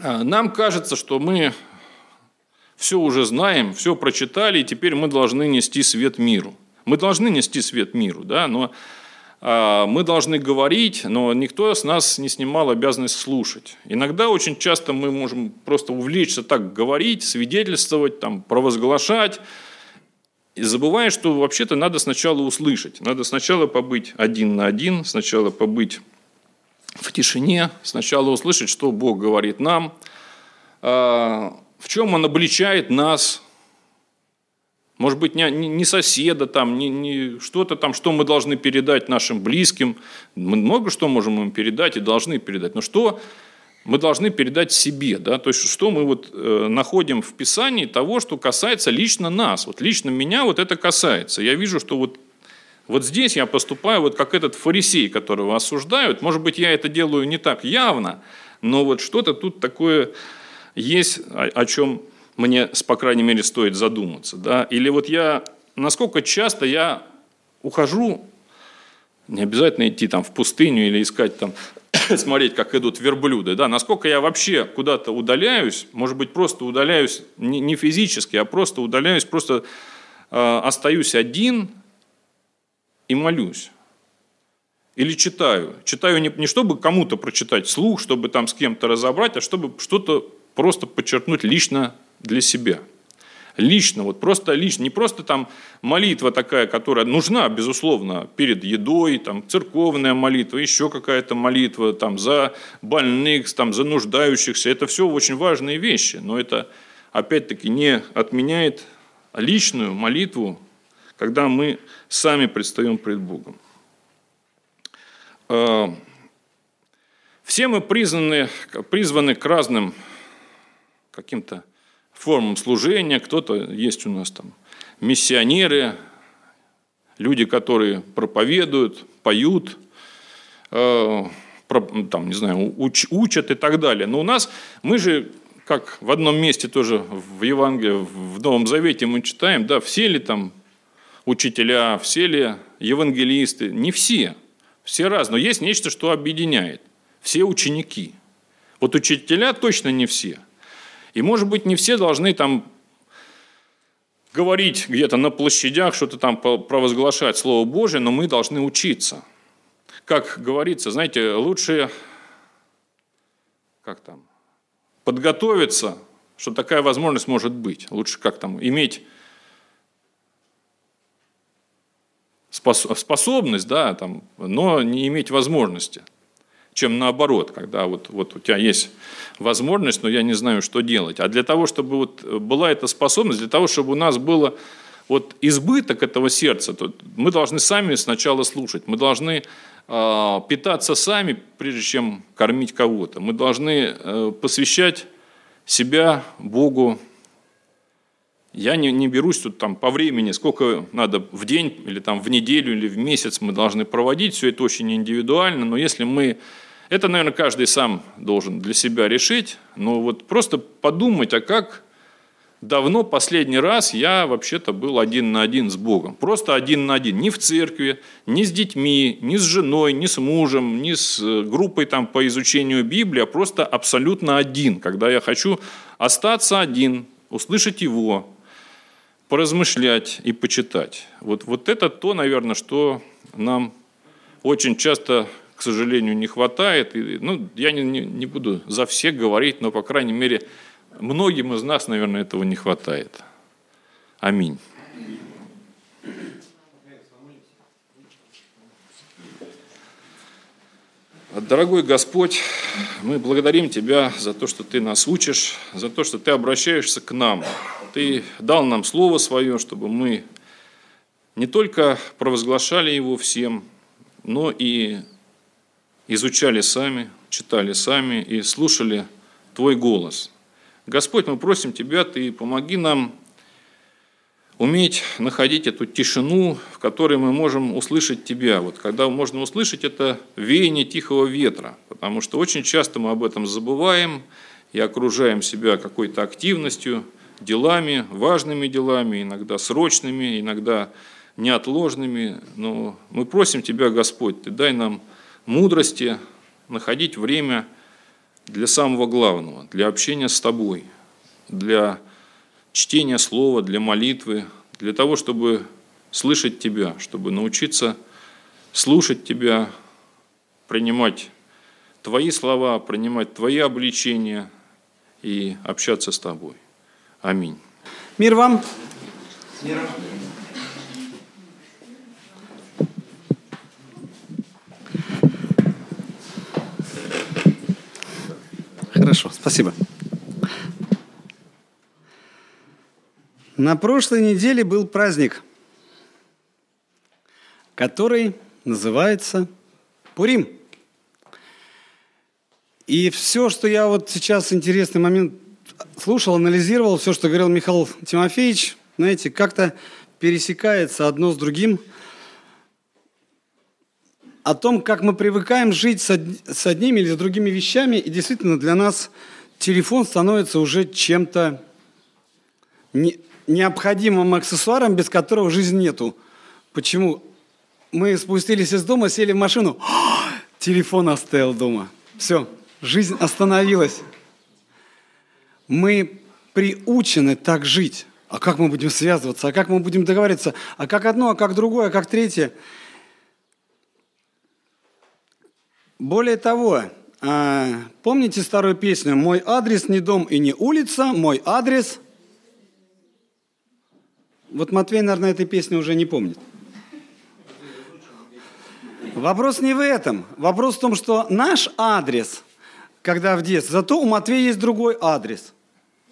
А, нам кажется, что мы все уже знаем, все прочитали, и теперь мы должны нести свет миру. Мы должны нести свет миру, да, но а, мы должны говорить, но никто с нас не снимал обязанность слушать. Иногда очень часто мы можем просто увлечься так говорить, свидетельствовать, там, провозглашать, и забывая, что вообще-то надо сначала услышать, надо сначала побыть один на один, сначала побыть в тишине, сначала услышать, что Бог говорит нам, а, в чем Он обличает нас, может быть, не, не соседа, там, не, не что-то там, что мы должны передать нашим близким. Мы много что можем им передать и должны передать. Но что мы должны передать себе, да, то есть что мы вот э, находим в Писании того, что касается лично нас, вот лично меня вот это касается. Я вижу, что вот вот здесь я поступаю вот как этот фарисей, которого осуждают. Может быть, я это делаю не так явно, но вот что-то тут такое есть, о, чем мне, по крайней мере, стоит задуматься. Да? Или вот я, насколько часто я ухожу, не обязательно идти там в пустыню или искать там смотреть, как идут верблюды, да, насколько я вообще куда-то удаляюсь, может быть, просто удаляюсь не физически, а просто удаляюсь, просто э, остаюсь один и молюсь. Или читаю. Читаю не, не чтобы кому-то прочитать слух, чтобы там с кем-то разобрать, а чтобы что-то просто подчеркнуть лично для себя – лично, вот просто лично, не просто там молитва такая, которая нужна, безусловно, перед едой, там церковная молитва, еще какая-то молитва там за больных, там за нуждающихся, это все очень важные вещи, но это опять-таки не отменяет личную молитву, когда мы сами предстаем пред Богом. А, все мы призваны, призваны к разным каким-то формам служения, кто-то есть у нас там миссионеры, люди, которые проповедуют, поют, э, там, не знаю, уч, учат и так далее. Но у нас, мы же, как в одном месте тоже в Евангелии, в Новом Завете мы читаем, да, все ли там учителя, все ли евангелисты, не все, все разные, но есть нечто, что объединяет. Все ученики. Вот учителя точно не все – и, может быть, не все должны там говорить где-то на площадях, что-то там провозглашать Слово Божие, но мы должны учиться. Как говорится, знаете, лучше как там, подготовиться, что такая возможность может быть. Лучше как там, иметь способность, да, там, но не иметь возможности чем наоборот, когда вот, вот у тебя есть возможность, но я не знаю, что делать. А для того, чтобы вот была эта способность, для того, чтобы у нас было вот избыток этого сердца, то мы должны сами сначала слушать, мы должны э, питаться сами, прежде чем кормить кого-то. Мы должны э, посвящать себя Богу. Я не, не берусь тут там по времени, сколько надо в день или там в неделю или в месяц мы должны проводить, все это очень индивидуально, но если мы это, наверное, каждый сам должен для себя решить, но вот просто подумать, а как давно последний раз я вообще-то был один на один с Богом. Просто один на один. Ни в церкви, ни с детьми, ни с женой, ни с мужем, ни с э, группой там по изучению Библии, а просто абсолютно один. Когда я хочу остаться один, услышать Его, поразмышлять и почитать. Вот, вот это то, наверное, что нам очень часто, к сожалению, не хватает. И, ну, я не, не, не буду за всех говорить, но, по крайней мере, многим из нас, наверное, этого не хватает. Аминь. Дорогой Господь, мы благодарим Тебя за то, что Ты нас учишь, за то, что Ты обращаешься к нам. Ты дал нам Слово Свое, чтобы мы не только провозглашали его всем, но и изучали сами, читали сами и слушали Твой голос. Господь, мы просим Тебя, Ты помоги нам уметь находить эту тишину, в которой мы можем услышать Тебя. Вот когда можно услышать это веяние тихого ветра, потому что очень часто мы об этом забываем и окружаем себя какой-то активностью, делами, важными делами, иногда срочными, иногда неотложными. Но мы просим Тебя, Господь, Ты дай нам мудрости находить время для самого главного, для общения с Тобой, для чтения слова, для молитвы, для того, чтобы слышать Тебя, чтобы научиться слушать Тебя, принимать Твои слова, принимать Твои обличения и общаться с Тобой. Аминь. Мир вам. Мир вам. Хорошо, спасибо. На прошлой неделе был праздник, который называется Пурим. И все, что я вот сейчас интересный момент слушал, анализировал, все, что говорил Михаил Тимофеевич, знаете, как-то пересекается одно с другим о том, как мы привыкаем жить с одними или с другими вещами, и действительно для нас телефон становится уже чем-то не, необходимым аксессуаром, без которого жизни нету. Почему? Мы спустились из дома, сели в машину, телефон оставил дома. Все, жизнь остановилась. Мы приучены так жить. А как мы будем связываться? А как мы будем договариваться? А как одно, а как другое, а как третье? Более того, а, помните старую песню «Мой адрес не дом и не улица, мой адрес вот Матвей, наверное, этой песни уже не помнит. Вопрос не в этом. Вопрос в том, что наш адрес, когда в детстве, зато у Матвея есть другой адрес.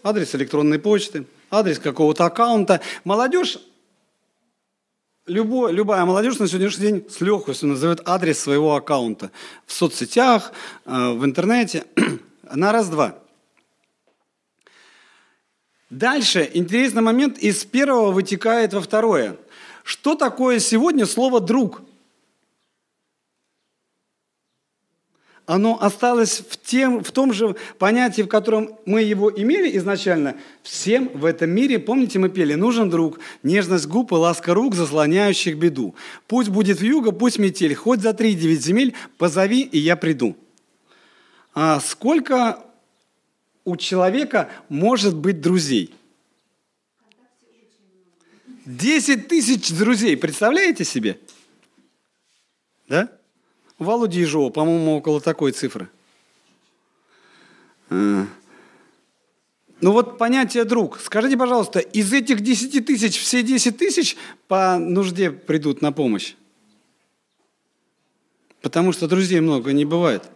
Адрес электронной почты, адрес какого-то аккаунта. Молодежь, любой, любая молодежь на сегодняшний день с легкостью назовет адрес своего аккаунта в соцсетях, э, в интернете на раз-два. Дальше интересный момент из первого вытекает во второе. Что такое сегодня слово «друг»? Оно осталось в, тем, в том же понятии, в котором мы его имели изначально. Всем в этом мире, помните, мы пели, нужен друг, нежность губ и ласка рук, заслоняющих беду. Пусть будет вьюга, пусть метель, хоть за три девять земель, позови, и я приду. А сколько у человека может быть друзей? Десять тысяч друзей, представляете себе? Да? У Володи Ежова, по-моему, около такой цифры. А. Ну вот понятие друг. Скажите, пожалуйста, из этих десяти тысяч все десять тысяч по нужде придут на помощь? Потому что друзей много не бывает.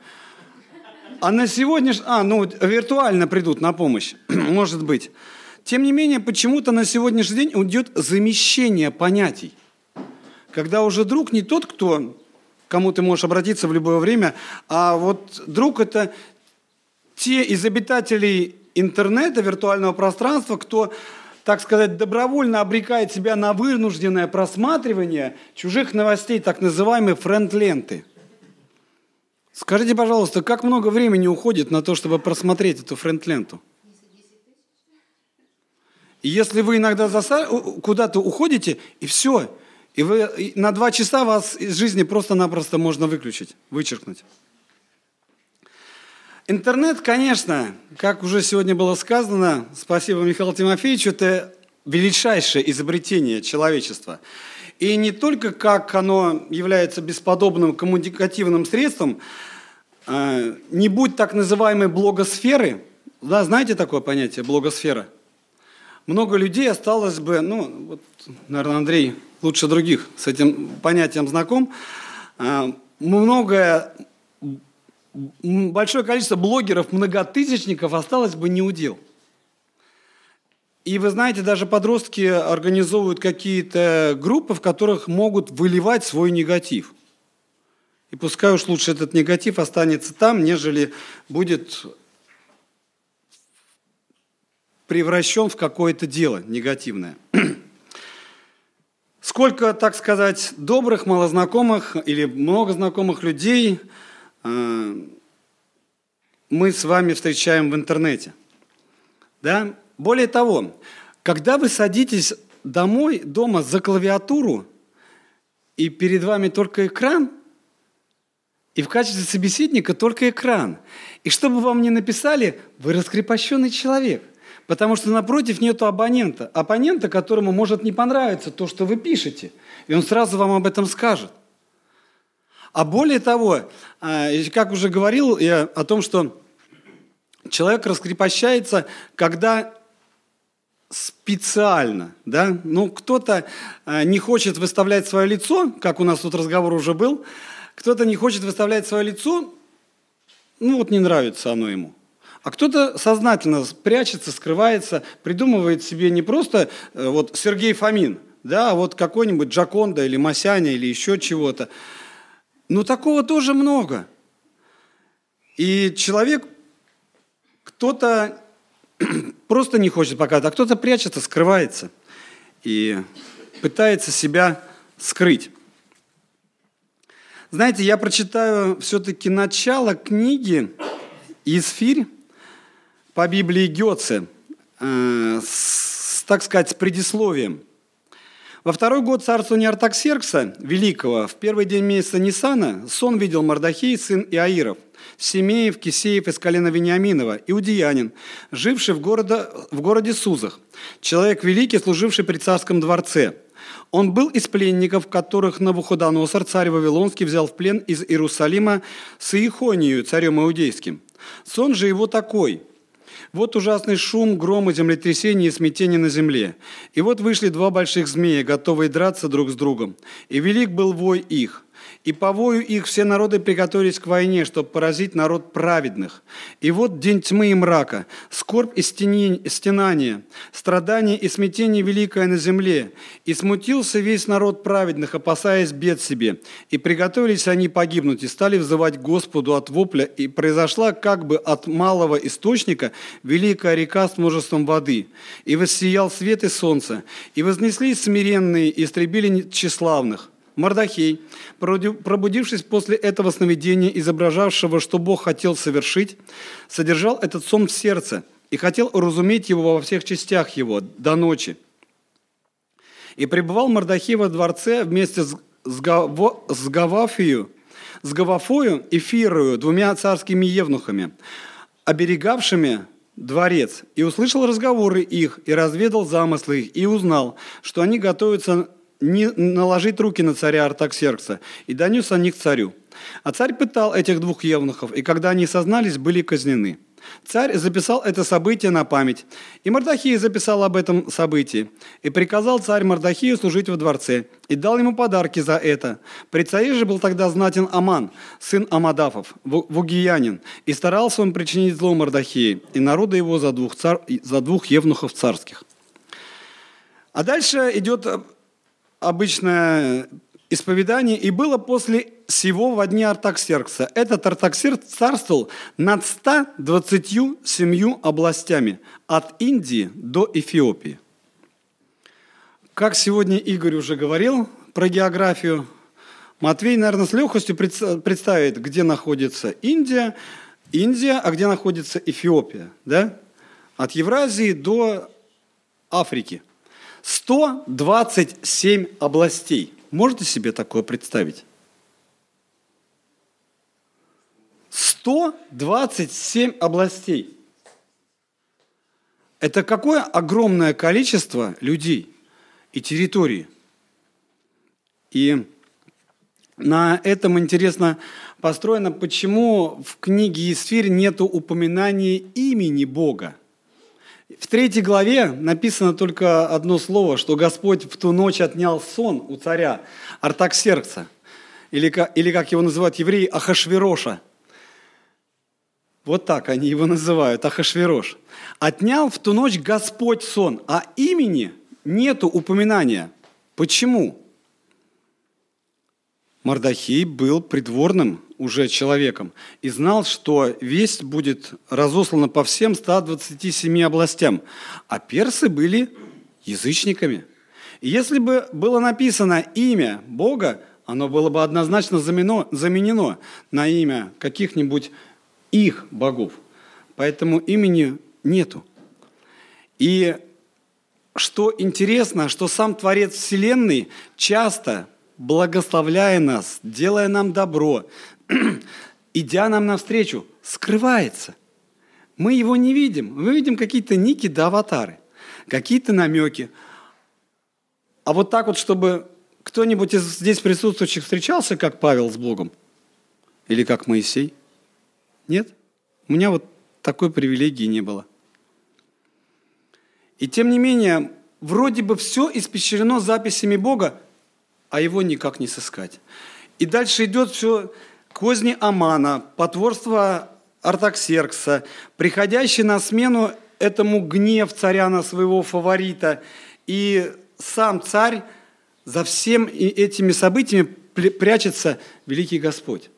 А на сегодняшний... А, ну, виртуально придут на помощь, может быть. Тем не менее, почему-то на сегодняшний день идет замещение понятий. Когда уже друг не тот, кто, кому ты можешь обратиться в любое время, а вот друг – это те из обитателей интернета, виртуального пространства, кто, так сказать, добровольно обрекает себя на вынужденное просматривание чужих новостей, так называемой френд-ленты – Скажите, пожалуйста, как много времени уходит на то, чтобы просмотреть эту френд-ленту? Если вы иногда заса... куда-то уходите, и все, и вы на два часа вас из жизни просто-напросто можно выключить, вычеркнуть. Интернет, конечно, как уже сегодня было сказано, спасибо Михаилу Тимофеевичу, это величайшее изобретение человечества. И не только как оно является бесподобным коммуникативным средством, а, не будь так называемой блогосферы, да, знаете такое понятие блогосфера? Много людей осталось бы, ну, вот, наверное, Андрей лучше других с этим понятием знаком, а, многое, большое количество блогеров, многотысячников осталось бы не удел. И вы знаете, даже подростки организовывают какие-то группы, в которых могут выливать свой негатив. И пускай уж лучше этот негатив останется там, нежели будет превращен в какое-то дело негативное. Сколько, так сказать, добрых, малознакомых или много знакомых людей э, мы с вами встречаем в интернете. Да? Более того, когда вы садитесь домой, дома за клавиатуру, и перед вами только экран, и в качестве собеседника только экран. И что бы вам ни написали, вы раскрепощенный человек – Потому что напротив нету абонента. Абонента, которому может не понравиться то, что вы пишете. И он сразу вам об этом скажет. А более того, а, как уже говорил я о том, что человек раскрепощается, когда специально, да, ну кто-то а, не хочет выставлять свое лицо, как у нас тут разговор уже был, кто-то не хочет выставлять свое лицо, ну вот не нравится оно ему. А кто-то сознательно прячется, скрывается, придумывает себе не просто э, вот Сергей Фомин, да, а вот какой-нибудь Джаконда или Масяня или еще чего-то. Но такого тоже много. И человек, кто-то просто не хочет показать, а кто-то прячется, скрывается и пытается себя скрыть. Знаете, я прочитаю все-таки начало книги «Исфирь», по Библии Гёце, э, с, так сказать, с предисловием. Во второй год царствования Артаксеркса Великого, в первый день месяца Нисана, сон видел Мардахей, сын Иаиров, Семеев, Кисеев из колена Вениаминова, иудеянин, живший в, города, в городе Сузах, человек великий, служивший при царском дворце. Он был из пленников, которых Навуходоносор, царь Вавилонский, взял в плен из Иерусалима с Иехонию, царем иудейским. Сон же его такой – вот ужасный шум, гром и и смятение на земле. И вот вышли два больших змея, готовые драться друг с другом. И велик был вой их. И по вою их все народы приготовились к войне, чтобы поразить народ праведных. И вот день тьмы и мрака, скорбь и стенание, страдание и смятение великое на земле. И смутился весь народ праведных, опасаясь бед себе. И приготовились они погибнуть, и стали взывать Господу от вопля. И произошла как бы от малого источника великая река с множеством воды. И воссиял свет и солнце. И вознеслись смиренные, и истребили тщеславных. Мардахей, пробудившись после этого сновидения, изображавшего, что Бог хотел совершить, содержал этот сон в сердце и хотел уразуметь его во всех частях его до ночи. И пребывал Мардахей во дворце вместе с, Гаво, с Гавафию, с Гавафою и Фирою, двумя царскими евнухами, оберегавшими дворец, и услышал разговоры их, и разведал замыслы их, и узнал, что они готовятся не наложить руки на царя Артаксеркса, и донес о них царю. А царь пытал этих двух евнухов, и когда они сознались, были казнены. Царь записал это событие на память, и Мардахия записал об этом событии. И приказал царь Мардахию служить во дворце, и дал ему подарки за это. При царе же был тогда знатен Аман, сын Амадафов, вугиянин, и старался он причинить зло Мардахии и народа его за двух, цар... за двух евнухов царских. А дальше идет обычное исповедание, и было после всего во дни Артаксеркса. Этот Артаксеркс царствовал над 127 областями, от Индии до Эфиопии. Как сегодня Игорь уже говорил про географию, Матвей, наверное, с легкостью представит, где находится Индия, Индия, а где находится Эфиопия, да? От Евразии до Африки – 127 областей. Можете себе такое представить? 127 областей. Это какое огромное количество людей и территорий. И на этом интересно построено, почему в книге Исфирь нет упоминания имени Бога. В третьей главе написано только одно слово, что Господь в ту ночь отнял сон у царя Артаксеркса, или, или как его называют евреи, Ахашвероша. Вот так они его называют, Ахашверош. Отнял в ту ночь Господь сон, а имени нету упоминания. Почему? Мардахей был придворным уже человеком и знал, что весть будет разослана по всем 127 областям, а персы были язычниками. И если бы было написано имя Бога, оно было бы однозначно заменено, заменено на имя каких-нибудь их богов. Поэтому имени нету. И что интересно, что сам Творец Вселенной часто благословляя нас, делая нам добро, идя нам навстречу, скрывается. Мы его не видим. Мы видим какие-то ники да аватары, какие-то намеки. А вот так вот, чтобы кто-нибудь из здесь присутствующих встречался, как Павел с Богом? Или как Моисей? Нет? У меня вот такой привилегии не было. И тем не менее, вроде бы все испещрено записями Бога, а его никак не сыскать. И дальше идет все козни Амана, потворство Артаксеркса, приходящий на смену этому гнев царя на своего фаворита. И сам царь за всем этими событиями прячется великий Господь.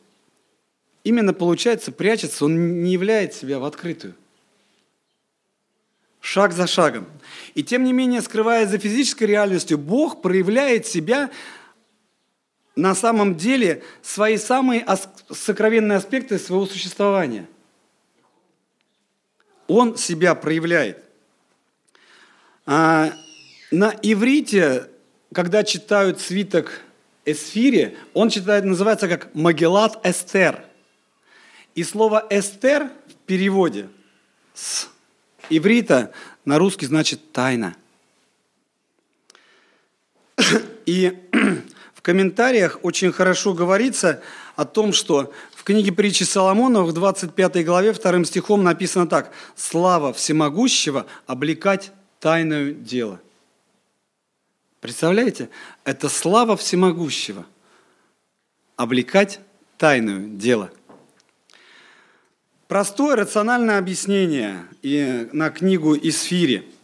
Именно, получается, прячется, он не являет себя в открытую. Шаг за шагом. И тем не менее, скрываясь за физической реальностью, Бог проявляет себя на самом деле свои самые сокровенные аспекты своего существования. Он себя проявляет. А на иврите, когда читают свиток Эсфире, он читает, называется как Магеллат Эстер. И слово Эстер в переводе с иврита на русский значит тайна. И в комментариях очень хорошо говорится о том, что в книге притчи Соломона в 25 главе вторым стихом написано так. «Слава всемогущего облекать тайное дело». Представляете? Это слава всемогущего. Облекать тайное дело. Простое рациональное объяснение и на книгу Исфири –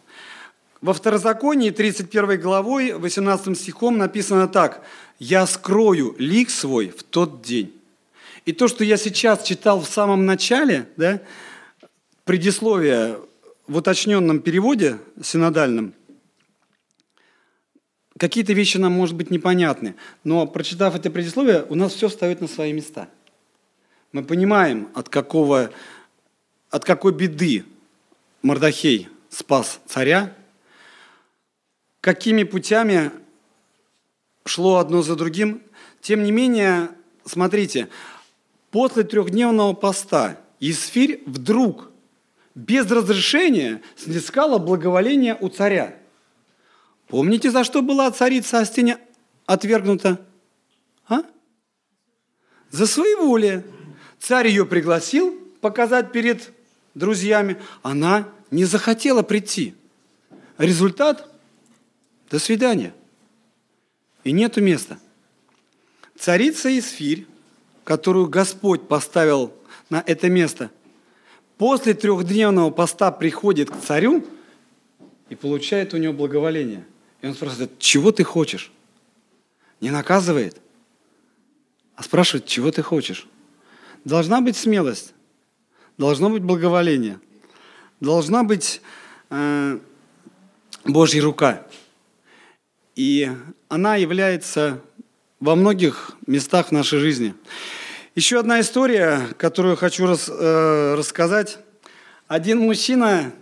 во Второзаконии 31 главой 18 стихом написано так. «Я скрою лик свой в тот день». И то, что я сейчас читал в самом начале, да, предисловие в уточненном переводе синодальном, какие-то вещи нам, может быть, непонятны. Но прочитав это предисловие, у нас все встает на свои места. Мы понимаем, от, какого, от какой беды Мордахей спас царя, какими путями шло одно за другим. Тем не менее, смотрите, после трехдневного поста Исфирь вдруг без разрешения снискала благоволение у царя. Помните, за что была царица Астиня отвергнута? А? За своеволие. Царь ее пригласил показать перед друзьями. Она не захотела прийти. Результат до свидания. И нету места. Царица Исфирь, которую Господь поставил на это место, после трехдневного поста приходит к царю и получает у него благоволение. И он спрашивает, чего ты хочешь? Не наказывает, а спрашивает, чего ты хочешь. Должна быть смелость, должно быть благоволение, должна быть э, Божья рука. И она является во многих местах нашей жизни. Еще одна история, которую хочу рас, э, рассказать. Один мужчина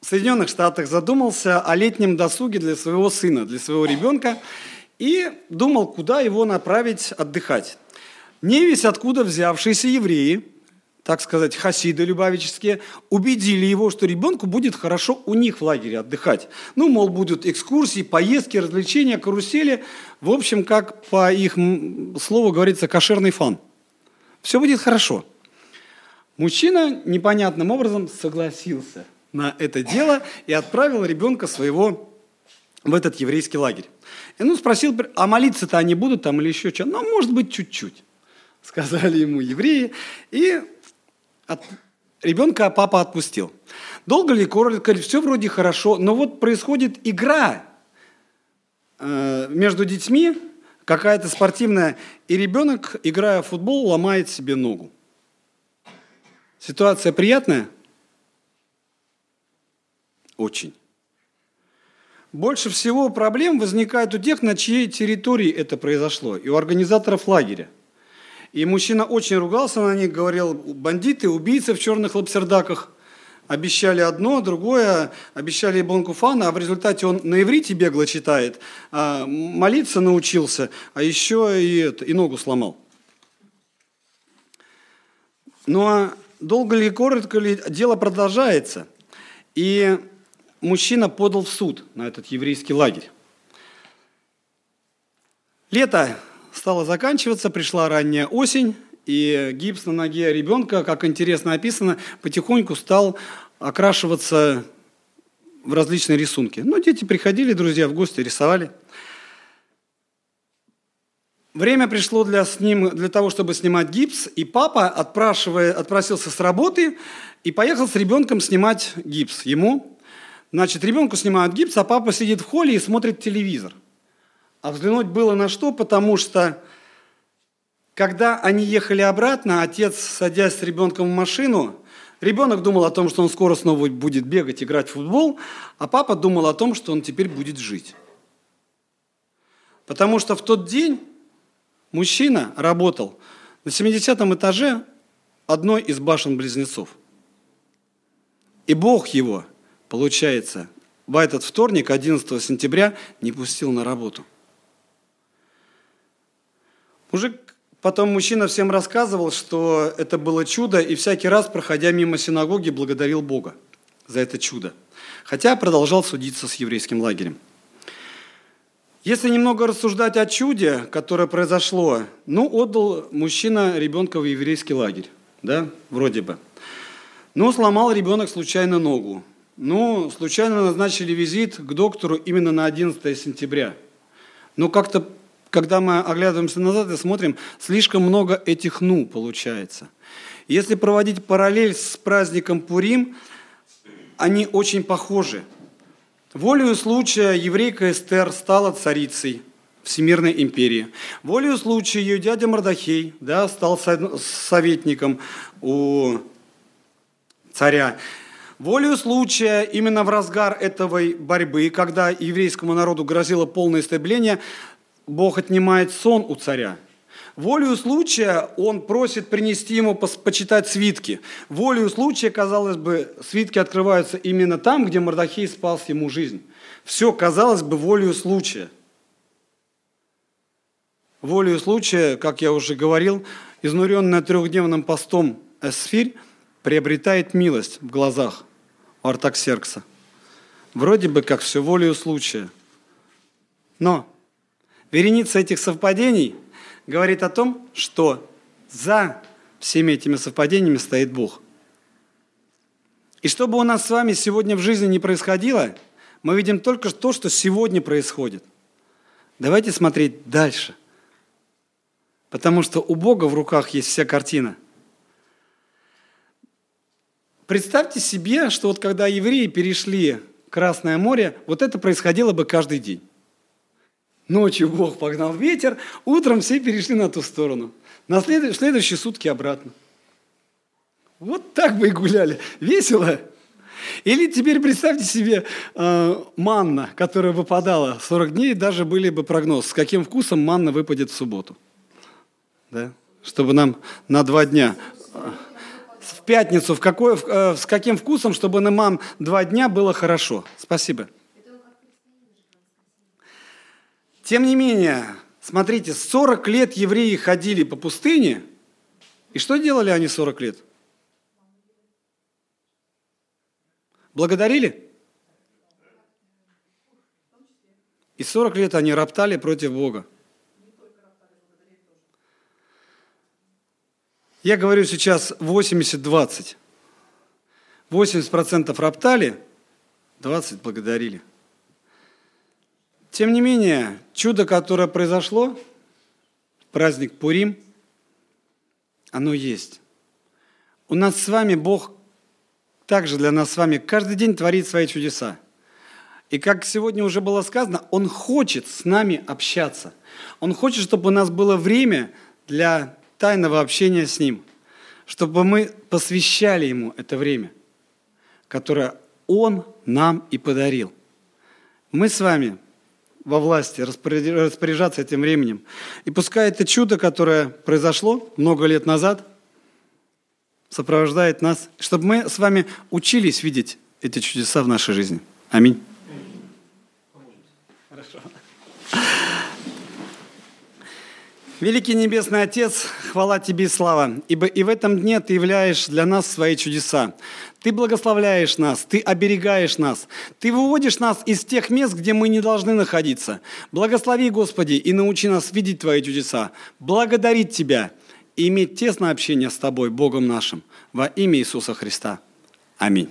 в Соединенных Штатах задумался о летнем досуге для своего сына, для своего ребенка, и думал, куда его направить отдыхать. Не весь откуда взявшиеся евреи так сказать, хасиды любавические, убедили его, что ребенку будет хорошо у них в лагере отдыхать. Ну, мол, будут экскурсии, поездки, развлечения, карусели. В общем, как по их слову говорится, кошерный фан. Все будет хорошо. Мужчина непонятным образом согласился на это дело и отправил ребенка своего в этот еврейский лагерь. И ну спросил, а молиться-то они будут там или еще что? Ну, может быть, чуть-чуть. Сказали ему евреи. И от... Ребенка папа отпустил. Долго ли, коротко ли, все вроде хорошо, но вот происходит игра э, между детьми, какая-то спортивная, и ребенок, играя в футбол, ломает себе ногу. Ситуация приятная? Очень. Больше всего проблем возникает у тех, на чьей территории это произошло, и у организаторов лагеря. И мужчина очень ругался на них, говорил, бандиты, убийцы в черных лапсердаках. Обещали одно, другое, обещали ребенку фана, а в результате он на иврите бегло читает, а молиться научился, а еще и, это, и ногу сломал. Ну а долго ли, коротко ли, дело продолжается. И мужчина подал в суд на этот еврейский лагерь. Лето стало заканчиваться, пришла ранняя осень, и гипс на ноге ребенка, как интересно описано, потихоньку стал окрашиваться в различные рисунки. Ну, дети приходили, друзья, в гости, рисовали. Время пришло для, сним, для того, чтобы снимать гипс, и папа, отпрашивая, отпросился с работы и поехал с ребенком снимать гипс. Ему, значит, ребенку снимают гипс, а папа сидит в холле и смотрит телевизор – а взглянуть было на что, потому что когда они ехали обратно, отец, садясь с ребенком в машину, ребенок думал о том, что он скоро снова будет бегать, играть в футбол, а папа думал о том, что он теперь будет жить. Потому что в тот день мужчина работал на 70 этаже одной из башен-близнецов. И Бог его, получается, в этот вторник, 11 сентября, не пустил на работу – Мужик, потом мужчина всем рассказывал, что это было чудо, и всякий раз, проходя мимо синагоги, благодарил Бога за это чудо. Хотя продолжал судиться с еврейским лагерем. Если немного рассуждать о чуде, которое произошло, ну, отдал мужчина ребенка в еврейский лагерь, да, вроде бы. Но сломал ребенок случайно ногу. Ну, случайно назначили визит к доктору именно на 11 сентября. Но как-то когда мы оглядываемся назад и смотрим, слишком много этих «ну» получается. Если проводить параллель с праздником Пурим, они очень похожи. Волею случая еврейка Эстер стала царицей Всемирной империи. Волею случая ее дядя Мардахей да, стал советником у царя. Волею случая, именно в разгар этой борьбы, когда еврейскому народу грозило полное истребление, Бог отнимает сон у царя. Волею случая он просит принести ему почитать свитки. Волею случая, казалось бы, свитки открываются именно там, где Мордахей спас ему жизнь. Все, казалось бы, волею случая. Волею случая, как я уже говорил, изнуренная трехдневным постом Эсфирь приобретает милость в глазах Артаксеркса. Вроде бы как все волею случая. Но Вереница этих совпадений говорит о том, что за всеми этими совпадениями стоит Бог. И что бы у нас с вами сегодня в жизни не происходило, мы видим только то, что сегодня происходит. Давайте смотреть дальше. Потому что у Бога в руках есть вся картина. Представьте себе, что вот когда евреи перешли Красное море, вот это происходило бы каждый день. Ночью Бог погнал ветер, утром все перешли на ту сторону. На след... следующие сутки обратно. Вот так бы и гуляли. Весело. Или теперь представьте себе э, манна, которая выпадала 40 дней, даже были бы прогноз, с каким вкусом манна выпадет в субботу. Да? Чтобы нам на два дня. В пятницу, в какой, э, с каким вкусом, чтобы нам два дня было хорошо. Спасибо. Тем не менее, смотрите, 40 лет евреи ходили по пустыне, и что делали они 40 лет? Благодарили? И 40 лет они роптали против Бога. Я говорю сейчас 80-20. 80%, -20. 80 роптали, 20 благодарили. Тем не менее, чудо, которое произошло, праздник Пурим, оно есть. У нас с вами Бог также для нас с вами каждый день творит свои чудеса. И как сегодня уже было сказано, Он хочет с нами общаться. Он хочет, чтобы у нас было время для тайного общения с Ним, чтобы мы посвящали Ему это время, которое Он нам и подарил. Мы с вами во власти распоряжаться этим временем. И пускай это чудо, которое произошло много лет назад, сопровождает нас, чтобы мы с вами учились видеть эти чудеса в нашей жизни. Аминь. Великий Небесный Отец, хвала Тебе и слава, ибо и в этом дне Ты являешь для нас свои чудеса. Ты благословляешь нас, Ты оберегаешь нас, Ты выводишь нас из тех мест, где мы не должны находиться. Благослови, Господи, и научи нас видеть Твои чудеса, благодарить Тебя и иметь тесное общение с Тобой, Богом нашим, во имя Иисуса Христа. Аминь.